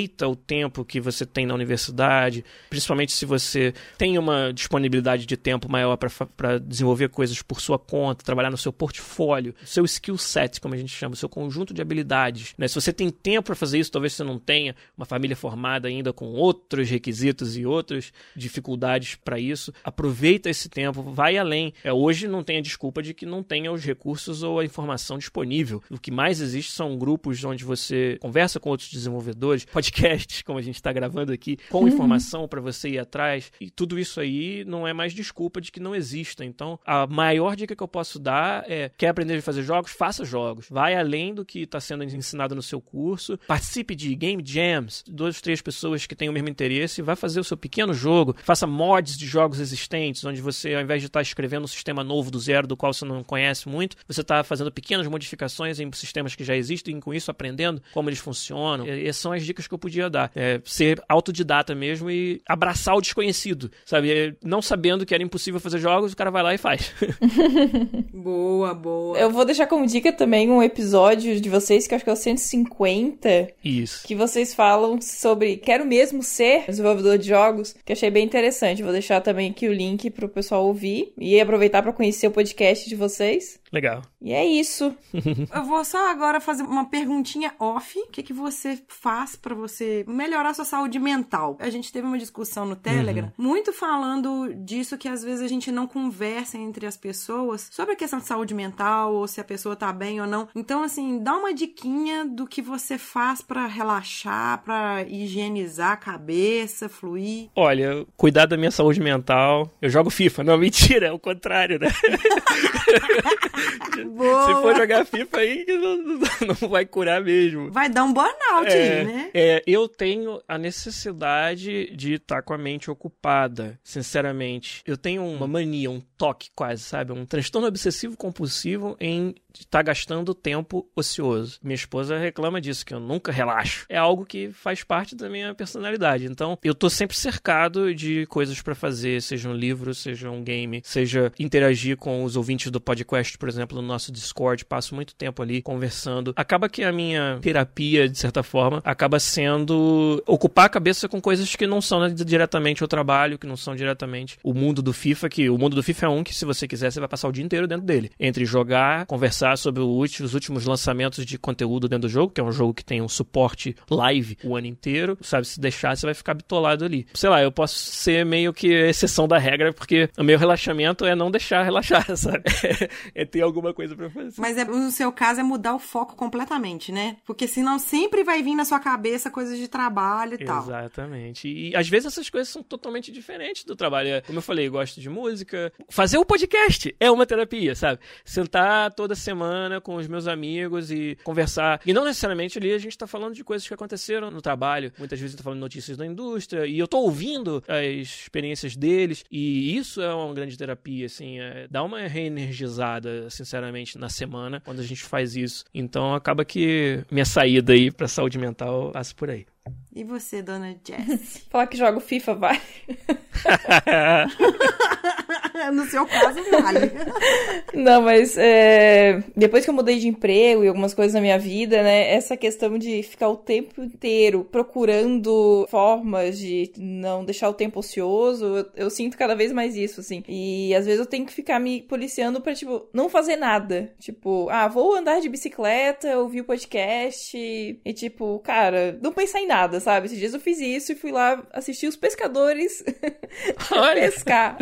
Aproveita o tempo que você tem na universidade, principalmente se você tem uma disponibilidade de tempo maior para desenvolver coisas por sua conta, trabalhar no seu portfólio, seu skill set, como a gente chama, seu conjunto de habilidades. Né? Se você tem tempo para fazer isso, talvez você não tenha uma família formada ainda com outros requisitos e outras dificuldades para isso. Aproveita esse tempo, vai além. É, hoje não tem a desculpa de que não tenha os recursos ou a informação disponível. O que mais existe são grupos onde você conversa com outros desenvolvedores, podcasts, como a gente está gravando aqui, com informação para você ir atrás. E tudo isso aí não é mais desculpa de que não exista. Então, a maior dica que eu posso dar é: quer aprender a fazer jogos? Faça jogos. Vai além do que está sendo ensinado no seu curso. Participe de game jams, duas, três pessoas que têm o mesmo interesse. Vai fazer o seu pequeno jogo. Faça mods de jogos existentes, onde você, ao invés de estar escrevendo um sistema novo do zero, do qual você não conhece muito, você está fazendo pequenas modificações em sistemas que já existem e com isso aprendendo como eles funcionam. E essas são as dicas que eu podia dar. É ser autodidata mesmo e abraçar o desconhecido, sabe? É, Não sabendo que era impossível fazer jogos, o cara vai lá e faz. Boa, boa. Eu vou deixar como dica também um episódio de vocês, que eu acho que é o 150, Isso. que vocês falam sobre quero mesmo ser desenvolvedor de jogos, que eu achei bem interessante. Vou deixar também aqui o link pro pessoal ouvir e aproveitar para conhecer o podcast de vocês. Legal. E é isso. Eu vou só agora fazer uma perguntinha off. O que, que você faz pra você melhorar sua saúde mental? A gente teve uma discussão no Telegram, muito falando disso que às vezes a gente não conversa entre as pessoas sobre a questão de saúde mental ou se a pessoa tá bem ou não. Então, assim, dá uma diquinha do que você faz pra relaxar, pra higienizar a cabeça, fluir. Olha, cuidar da minha saúde mental. Eu jogo FIFA. Não, mentira, é o contrário, né? Boa. Se for jogar FIFA aí, não, não- vai curar mesmo. Vai dar um burnout É, aí, né? é, eu tenho a necessidade de estar com a mente ocupada, sinceramente. Eu tenho uma mania, um toque quase, sabe? Um transtorno obsessivo compulsivo em estar gastando tempo ocioso. Minha esposa reclama disso, que eu nunca relaxo. É algo que faz parte da minha personalidade. Então, eu tô sempre cercado de coisas pra fazer, seja um livro, seja um game, seja interagir com os ouvintes do podcast, por exemplo, no nosso Discord. Passo muito tempo ali conversando. Acaba que a minha terapia, de certa forma, acaba sendo ocupar a cabeça com coisas que não são diretamente o trabalho, que não são diretamente o mundo do FIFA, que o mundo do FIFA é um que, se você quiser, você vai passar o dia inteiro dentro dele. Entre jogar, conversar sobre último- os últimos lançamentos de conteúdo dentro do jogo, que é um jogo que tem um suporte live o ano inteiro, sabe? Se deixar, você vai ficar bitolado ali. Sei lá, eu posso ser meio que exceção da regra, porque o meu relaxamento é não deixar relaxar, sabe? é ter alguma coisa pra fazer. Mas é, no seu caso é mudar o foco completamente, né? Porque senão sempre vai vir na sua cabeça coisas de trabalho e tal. Exatamente. E às vezes essas coisas são totalmente diferentes do trabalho. É, Como eu falei, eu gosto de música. Fazer o podcast é uma terapia, sabe? Sentar toda semana com os meus amigos e conversar. E não necessariamente ali a gente tá falando de coisas que aconteceram no trabalho. Muitas vezes tá falando de notícias da indústria e eu tô ouvindo as experiências deles. E isso é uma grande terapia, assim. É, dá uma reenergizada, sinceramente, na semana quando a gente faz isso. Então acaba que minha saída aí pra saúde mental passa por aí. E você, dona Jess? Falar que joga FIFA vai. no seu caso, vale. Não, mas é, depois que eu mudei de emprego e algumas coisas na minha vida, né? Essa questão de ficar o tempo inteiro procurando formas de não deixar o tempo ocioso, eu, eu sinto cada vez mais isso, assim. E às vezes eu tenho que ficar me policiando pra, tipo, não fazer nada. Tipo, ah, vou andar de bicicleta, ouvir o podcast e, tipo, cara, não pensar em nada, sabe? Esses dias eu fiz isso e fui lá assistir os pescadores pescar.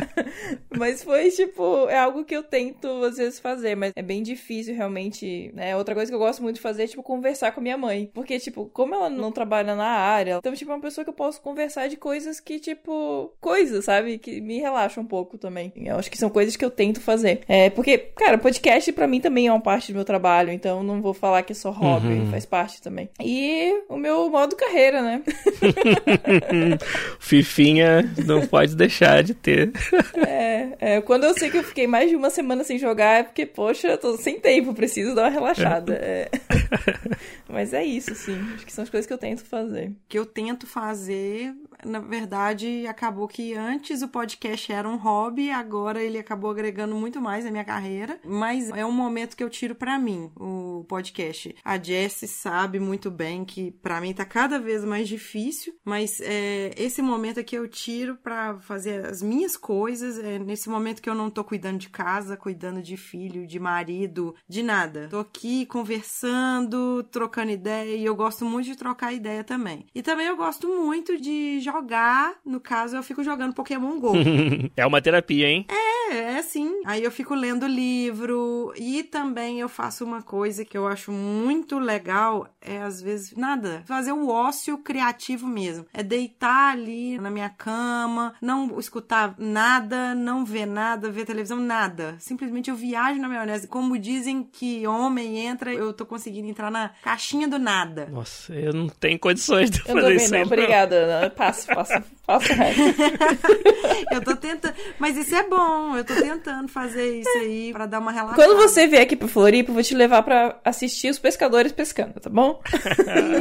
Mas foi, tipo, é algo que eu tento às vezes fazer, mas é bem difícil realmente, né? Outra coisa que eu gosto muito de fazer é, tipo, conversar com a minha mãe. Porque, tipo, como ela não trabalha na área, então, tipo, é uma pessoa que eu posso conversar de coisas que, tipo, coisas, sabe? Que me relaxam um pouco também. Eu acho que são coisas que eu tento fazer. É, porque, cara, podcast pra mim também é uma parte do meu trabalho, então não vou falar que é só hobby, Uhum. faz parte também. E o meu modo carreira, né? Fifinha não pode deixar de ter. É, é, quando eu sei que eu fiquei mais de uma semana sem jogar, é porque, poxa, eu tô sem tempo, preciso dar uma relaxada. É. Mas é isso, sim. Acho que são as coisas que eu tento fazer. que eu tento fazer, na verdade, acabou que antes o podcast era um hobby, agora ele acabou agregando muito mais na minha carreira, mas é um momento que eu tiro pra mim, o podcast. A Jessie sabe muito bem que pra mim tá cada vez mais difícil, mas é, esse momento aqui eu tiro pra fazer as minhas coisas, é nesse momento que eu não tô cuidando de casa, cuidando de filho, de marido, de nada. Tô aqui conversando, trocando ideia e eu gosto muito de trocar ideia também. E também eu gosto muito de jogar, no caso eu fico jogando Pokémon Go. é uma terapia, hein? É, é assim. Aí eu fico lendo livro e também eu faço uma coisa que eu acho muito legal, é às vezes nada, fazer o ócio criativo mesmo. É deitar ali na minha cama, não escutar nada, não ver nada, ver televisão, nada. Simplesmente eu viajo na maionese. Como dizem que homem entra, eu tô conseguindo entrar na caixinha do nada. Nossa, eu não tenho condições de Eu fazer isso não, aí. obrigada. Ana. Passo, passo reto. Eu tô tentando, mas isso é bom. Eu tô tentando fazer isso aí pra dar uma relaxada. Quando você vier aqui pro Floripa, eu vou te levar pra assistir os pescadores pescando, tá bom?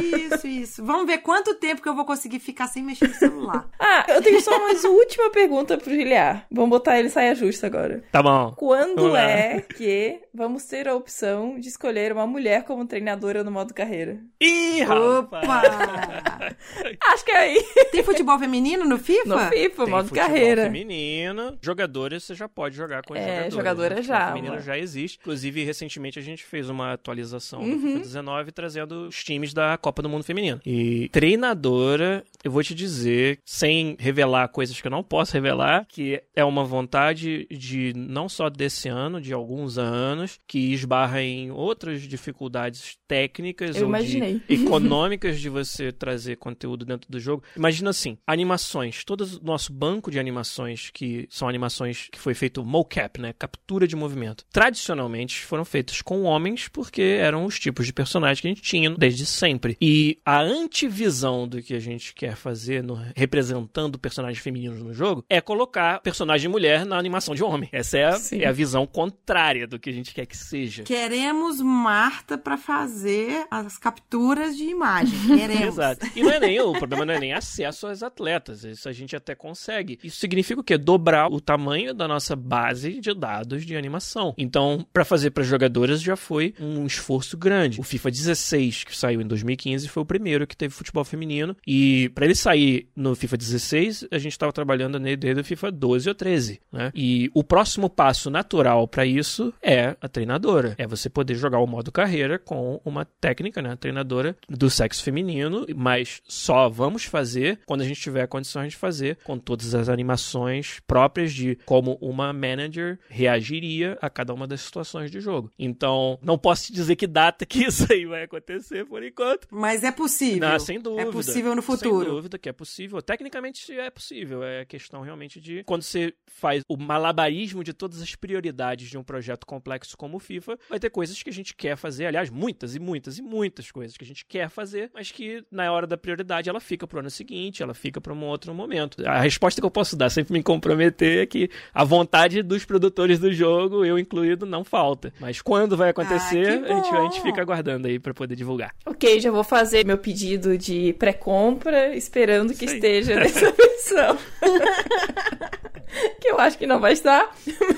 Isso, isso. Vamos ver quanto tempo que eu vou conseguir ficar sem mexer no celular. Ah, eu tenho só mais última pergunta pro Giliar. Vamos botar ele saia justa agora. Tá bom. Quando é que vamos ter a opção de escolher uma mulher como treinadora no modo carreira? Ih, rapaz. Opa! Acho que é aí. Tem futebol feminino no FIFA? No FIFA, Tem modo futebol carreira. feminino. Jogadores, você já pode jogar com as É, jogadoras. jogadora né? Futebol já, feminino já existe. Inclusive, recentemente a gente fez uma atualização Uhum. do FIFA 19 trazendo os times da Copa do Mundo Feminino. E treinadora, eu vou te dizer, sem revelar coisas que eu não posso revelar, que é uma vontade de não só desse ano, de alguns anos, que esbarra em outras dificuldades técnicas Eu ou imaginei. de econômicas de você trazer conteúdo dentro do jogo. Imagina assim, animações, todo o nosso banco de animações que são animações que foi feito mocap, né, captura de movimento. Tradicionalmente foram feitas com homens porque eram os tipos de personagens que a gente tinha desde sempre. E a antivisão do que a gente quer fazer no, representando personagens femininos no jogo é colocar personagem mulher na animação de homem. Essa é a, é a visão contrária do que a gente quer que seja. Queremos Marta pra fazer as capturas de imagem. Queremos. Exato. E não é nem o problema não é nem acesso às atletas. Isso a gente até consegue. Isso significa o quê? Dobrar o tamanho da nossa base de dados de animação. Então, para fazer para jogadoras já foi um esforço grande. O FIFA 16, que saiu em 2015, foi o primeiro que teve futebol feminino. E para ele sair no FIFA 16, a gente estava trabalhando nele desde o FIFA 12 ou 13, né? E o próximo passo natural para isso é a treinadora. É você poder jogar o modo carreira com uma técnica, né? Treinadora do sexo feminino, mas só vamos fazer quando a gente tiver condições de fazer com todas as animações próprias de como uma manager reagiria a cada uma das situações de jogo. Então, não posso te dizer que data que isso aí vai acontecer por enquanto. Mas é possível. Não, sem dúvida. É possível no futuro. Sem dúvida que é possível. Tecnicamente é possível. É questão realmente de quando você faz o malabarismo de todas as prioridades de um projeto complexo como o FIFA, vai ter coisas que a gente quer fazer, aliás, muitas e muitas e muitas coisas que a gente quer fazer, mas que na hora da prioridade ela fica pro ano seguinte, ela fica para um outro momento. A resposta que eu posso dar, sempre me comprometer, é que a vontade dos produtores do jogo, eu incluído, não falta. Mas quando vai acontecer, Ah, a, gente, a gente fica aguardando aí para poder divulgar. Ok, já vou fazer meu pedido de pré-compra, esperando que aí. esteja nessa versão. que eu acho que não vai estar.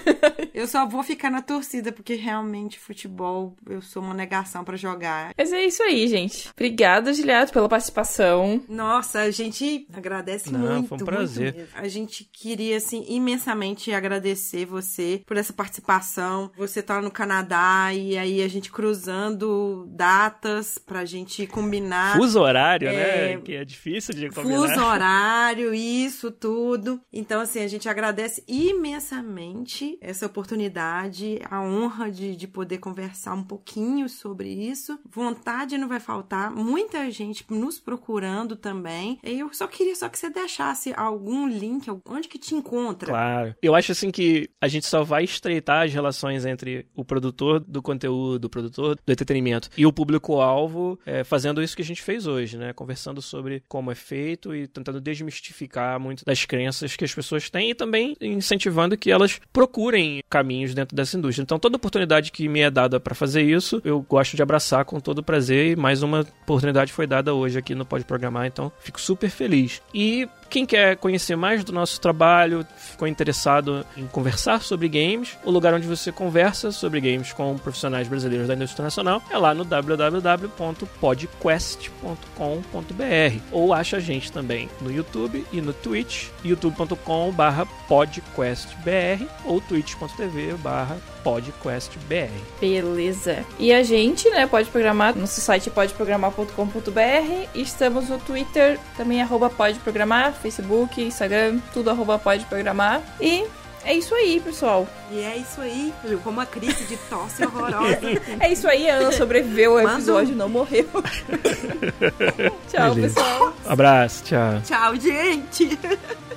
Eu só vou ficar na torcida, porque realmente futebol eu sou uma negação pra jogar. Mas é isso aí, gente. Obrigada, Giliato, pela participação. Nossa, a gente agradece Não, muito. foi um prazer. A gente queria, assim, imensamente agradecer você por essa participação. Você tá no Canadá e aí a gente cruzando datas pra gente combinar. Fuso horário, É, né? Que é difícil de combinar. Fuso horário, isso tudo. Então, assim, a gente agradece imensamente essa oportunidade, a honra de, de poder conversar um pouquinho sobre isso. Vontade não vai faltar, muita gente nos procurando também. E eu só queria só que você deixasse algum link, onde que te encontra. Claro. Eu acho assim que a gente só vai estreitar as relações entre o produtor do conteúdo, o produtor do entretenimento e o público-alvo é, fazendo isso que a gente fez hoje, né? Conversando sobre como é feito e tentando desmistificar muito das crenças que as pessoas têm e também incentivando que elas procurem caminhos dentro dessa indústria. Então, toda oportunidade que me é dada para fazer isso, eu gosto de abraçar com todo prazer e mais uma oportunidade foi dada hoje aqui no Pode Programar, então fico super feliz. E quem quer conhecer mais do nosso trabalho, ficou interessado em conversar sobre games, o lugar onde você conversa sobre games com profissionais brasileiros da indústria nacional é lá no www.podquest.com.br ou acha a gente também no YouTube e no Twitch, youtube.com/podquestbr ou twitch.tv/podquestbr. Beleza. E a gente, né, pode programar, nosso site podeprogramar.com.br, estamos no Twitter, também arroba pode programar, Facebook, Instagram, tudo arroba pode programar. E é isso aí, pessoal. E é isso aí, como a crise de tosse horrorosa. É isso aí, a Ana sobreviveu ao um- episódio, não morreu. tchau, Beleza. pessoal. Abraço, tchau. Tchau, gente!